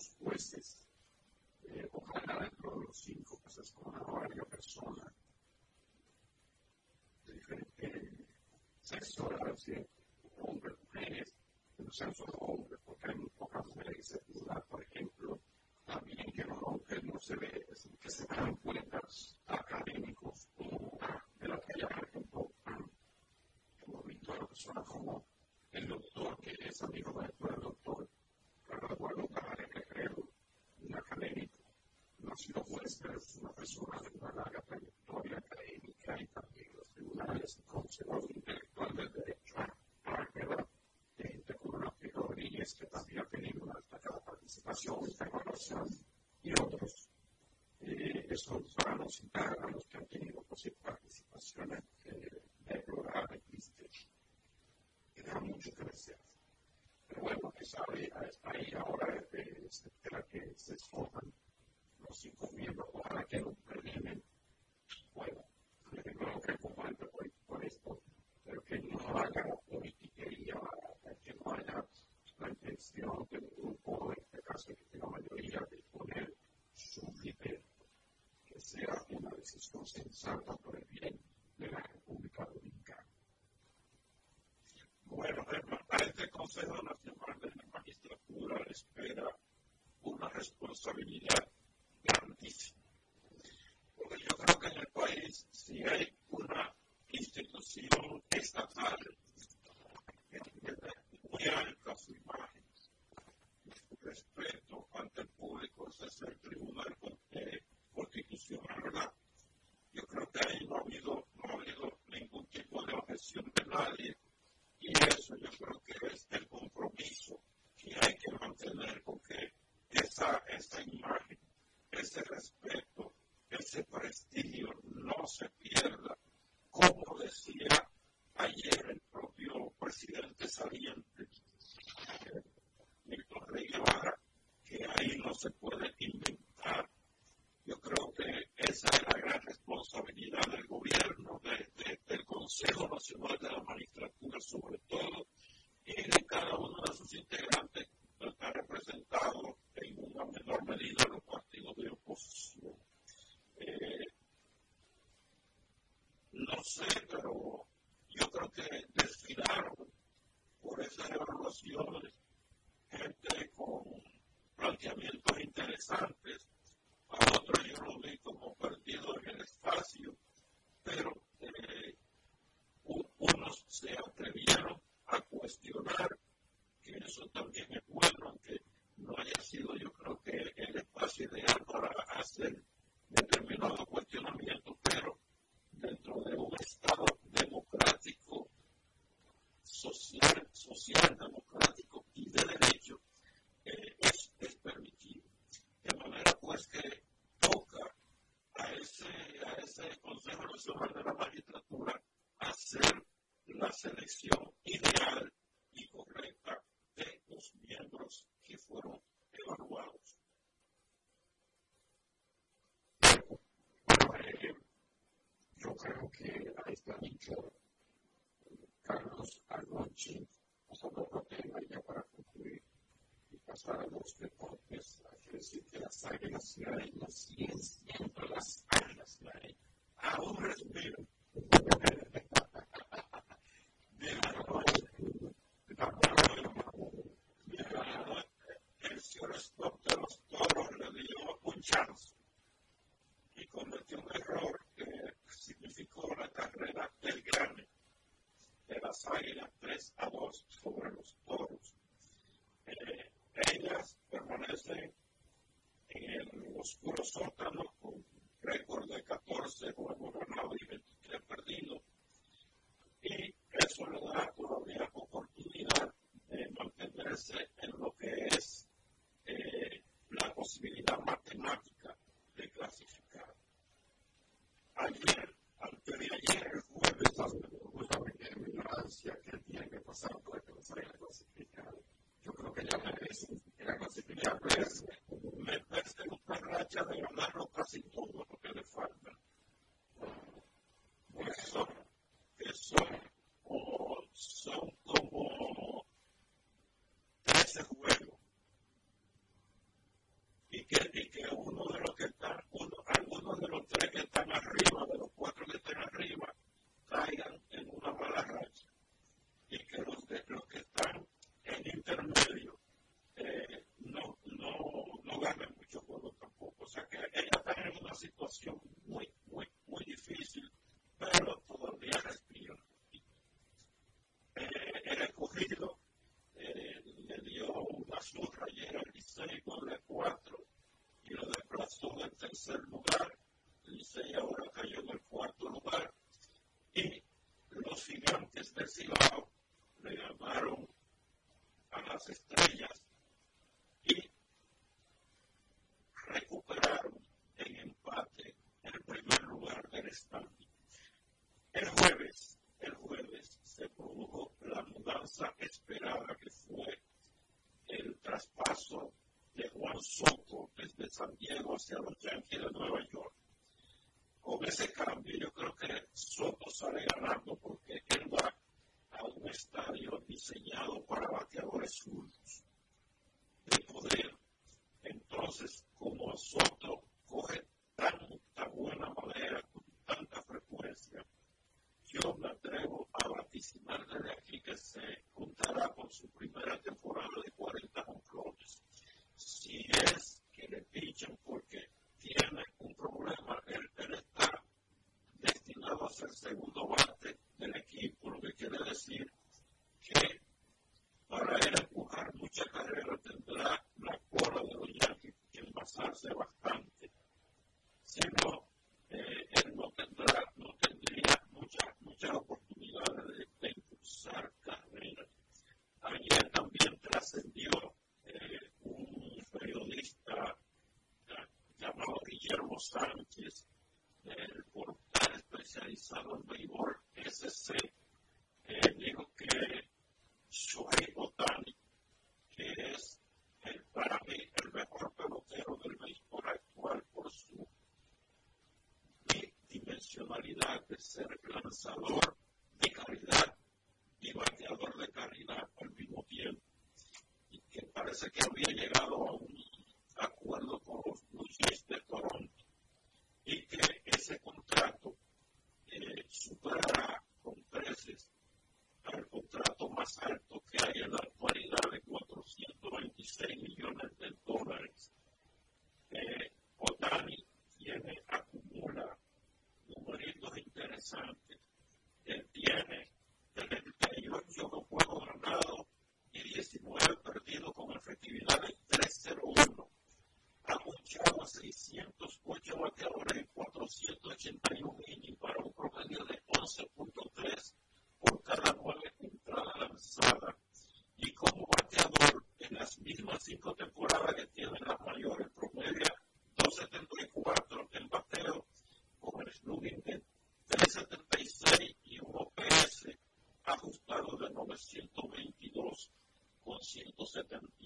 los jueces, eh, ojalá dentro de los cinco casas con una varias personas de diferente sexo, ¿verdad? Si hombres, mujeres, que no sean solo persona de una larga trayectoria académica y también los tribunales, conservador intelectual del derecho a Ángela, gente con una prioridad y es que también ha tenido una destacada participación en esta evaluación. is forcing the sé, pero yo creo que desfilaron por esas evaluaciones gente con planteamientos interesantes. A otros yo lo vi como perdido en el espacio, pero eh, unos se atrevieron a cuestionar que eso también es bueno, aunque no haya sido yo creo que el espacio ideal para hacer determinados cuestionamientos, pero dentro de un Estado democrático, social, social democrático y de derecho, eh, es, es, permitido. De manera pues que toca a ese, a ese Consejo Nacional de la Magistratura hacer la selección ideal y correcta de los miembros que fueron evaluados. Bueno, eh, consejo que ahí está dicho Carlos Alonchi, pasando otro tema ya para concluir y pasar a los deportes, hay que decir que las águilas y ciudadanas siguen siendo las águilas ciudadanas, a un respiro. de la noche, de la de la el señor Scott de los toros le dio a punchados y cometió un error que significó la carrera del grande de las águilas 3 a 2 sobre los toros. Eh, ellas permanecen en el oscuro sótano con récord de 14 juegos ganados y 23 perdidos. Y eso le da todavía oportunidad de mantenerse en lo que es eh, la posibilidad matemática de clasificar. Ayer, antes de ayer, el jueves, justamente en mi ignorancia, que tiene que pasar por que no se haya clasificado. Yo creo que ya merecen la clasificar, pero me parece una racha de ganarlo casi todo lo que le falta. Por eso, que son, son como 13 juegos. Y que, que uno de los que están, uno, algunos de los tres que están arriba, de los cuatro que están arriba, caigan en una mala racha. Y que los, de, los que están en intermedio eh, no, no, no ganan mucho juego tampoco. O sea que ella está en una situación muy, muy, muy difícil, pero todavía respira. Eh, el escogido eh, le dio una zurra ayer al Licey con el 4 esperada que fue el traspaso de Juan Soto desde San Diego hacia los Yankees de Nueva York. Con ese cambio yo creo que Soto sale ganando porque él va a un estadio diseñado para bateadores zurdos de poder. Entonces, como Soto coge tanta buena madera con tanta frecuencia, yo me atrevo a vaticinar desde aquí que se juntará con su primera temporada de 40 honrones. Si es que le pichan porque tiene un problema, él, él está destinado a ser segundo bate del equipo, lo que quiere decir que para él empujar mucha carrera tendrá la cola de los Yankees que envasarse bastante. Si no, eh, él no tendrá, no tendría muchas muchas oportunidades de, de impulsar carreras. Ayer también trascendió eh, un periodista llamado Guillermo Sánchez del portal especializado en béisbol efectividad de 301. Ha a 608 bateadores en 481 innings para un promedio de 11.3 por cada nueve entradas lanzadas. Y como bateador, en las mismas cinco temporadas que tienen las mayores, promedia 274 en bateo con el slugging de 376 y un OPS ajustado de 922 con 170.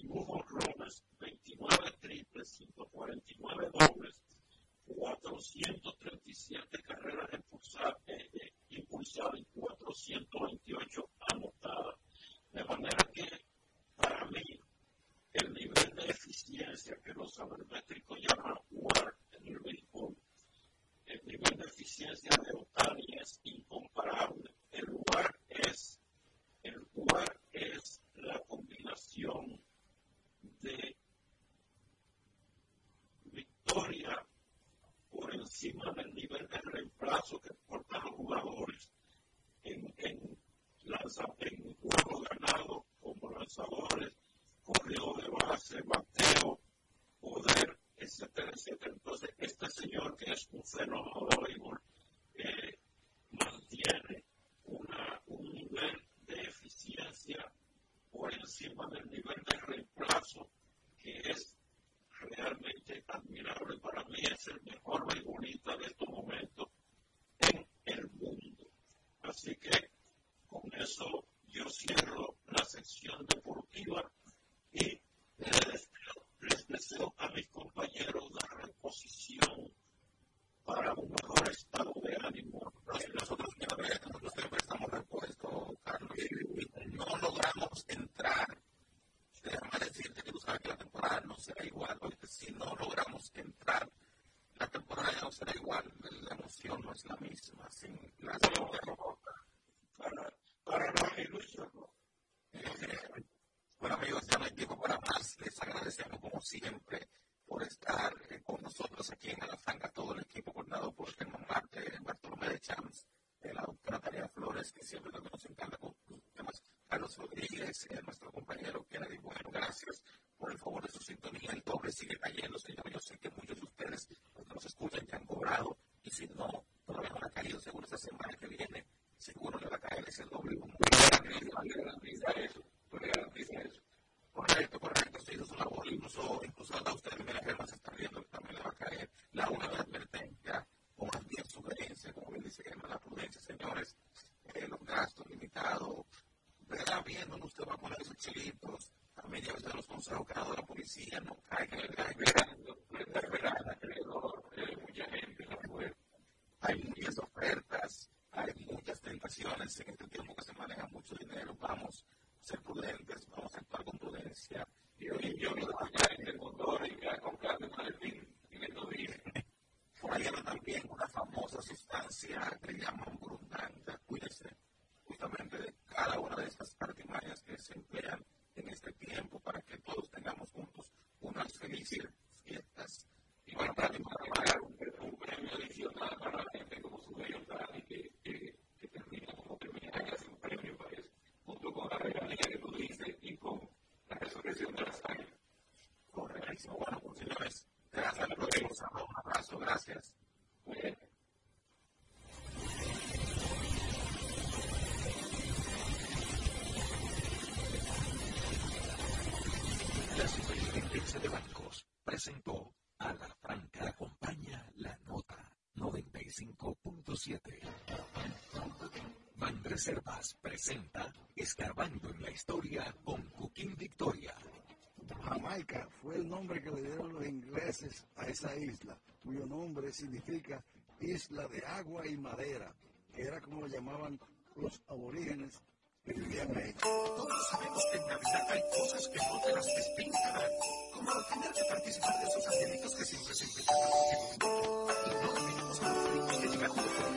Entonces, este señor que es un fenómeno see him pray. Reservas presenta Escarbando en la historia con Cooking Victoria. Jamaica fue el nombre que le dieron los ingleses a esa isla, cuyo nombre significa isla de agua y madera, que era como lo llamaban los aborígenes que vivían ahí. Todos sabemos que en Navidad hay cosas que no te las despintarán como tener que participar de esos angelitos que siempre se empiezan a último Y no ricos que llegan Y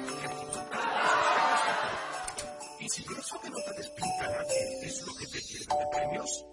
si eso que no te despinta nadie. Es lo que te lleva de premios,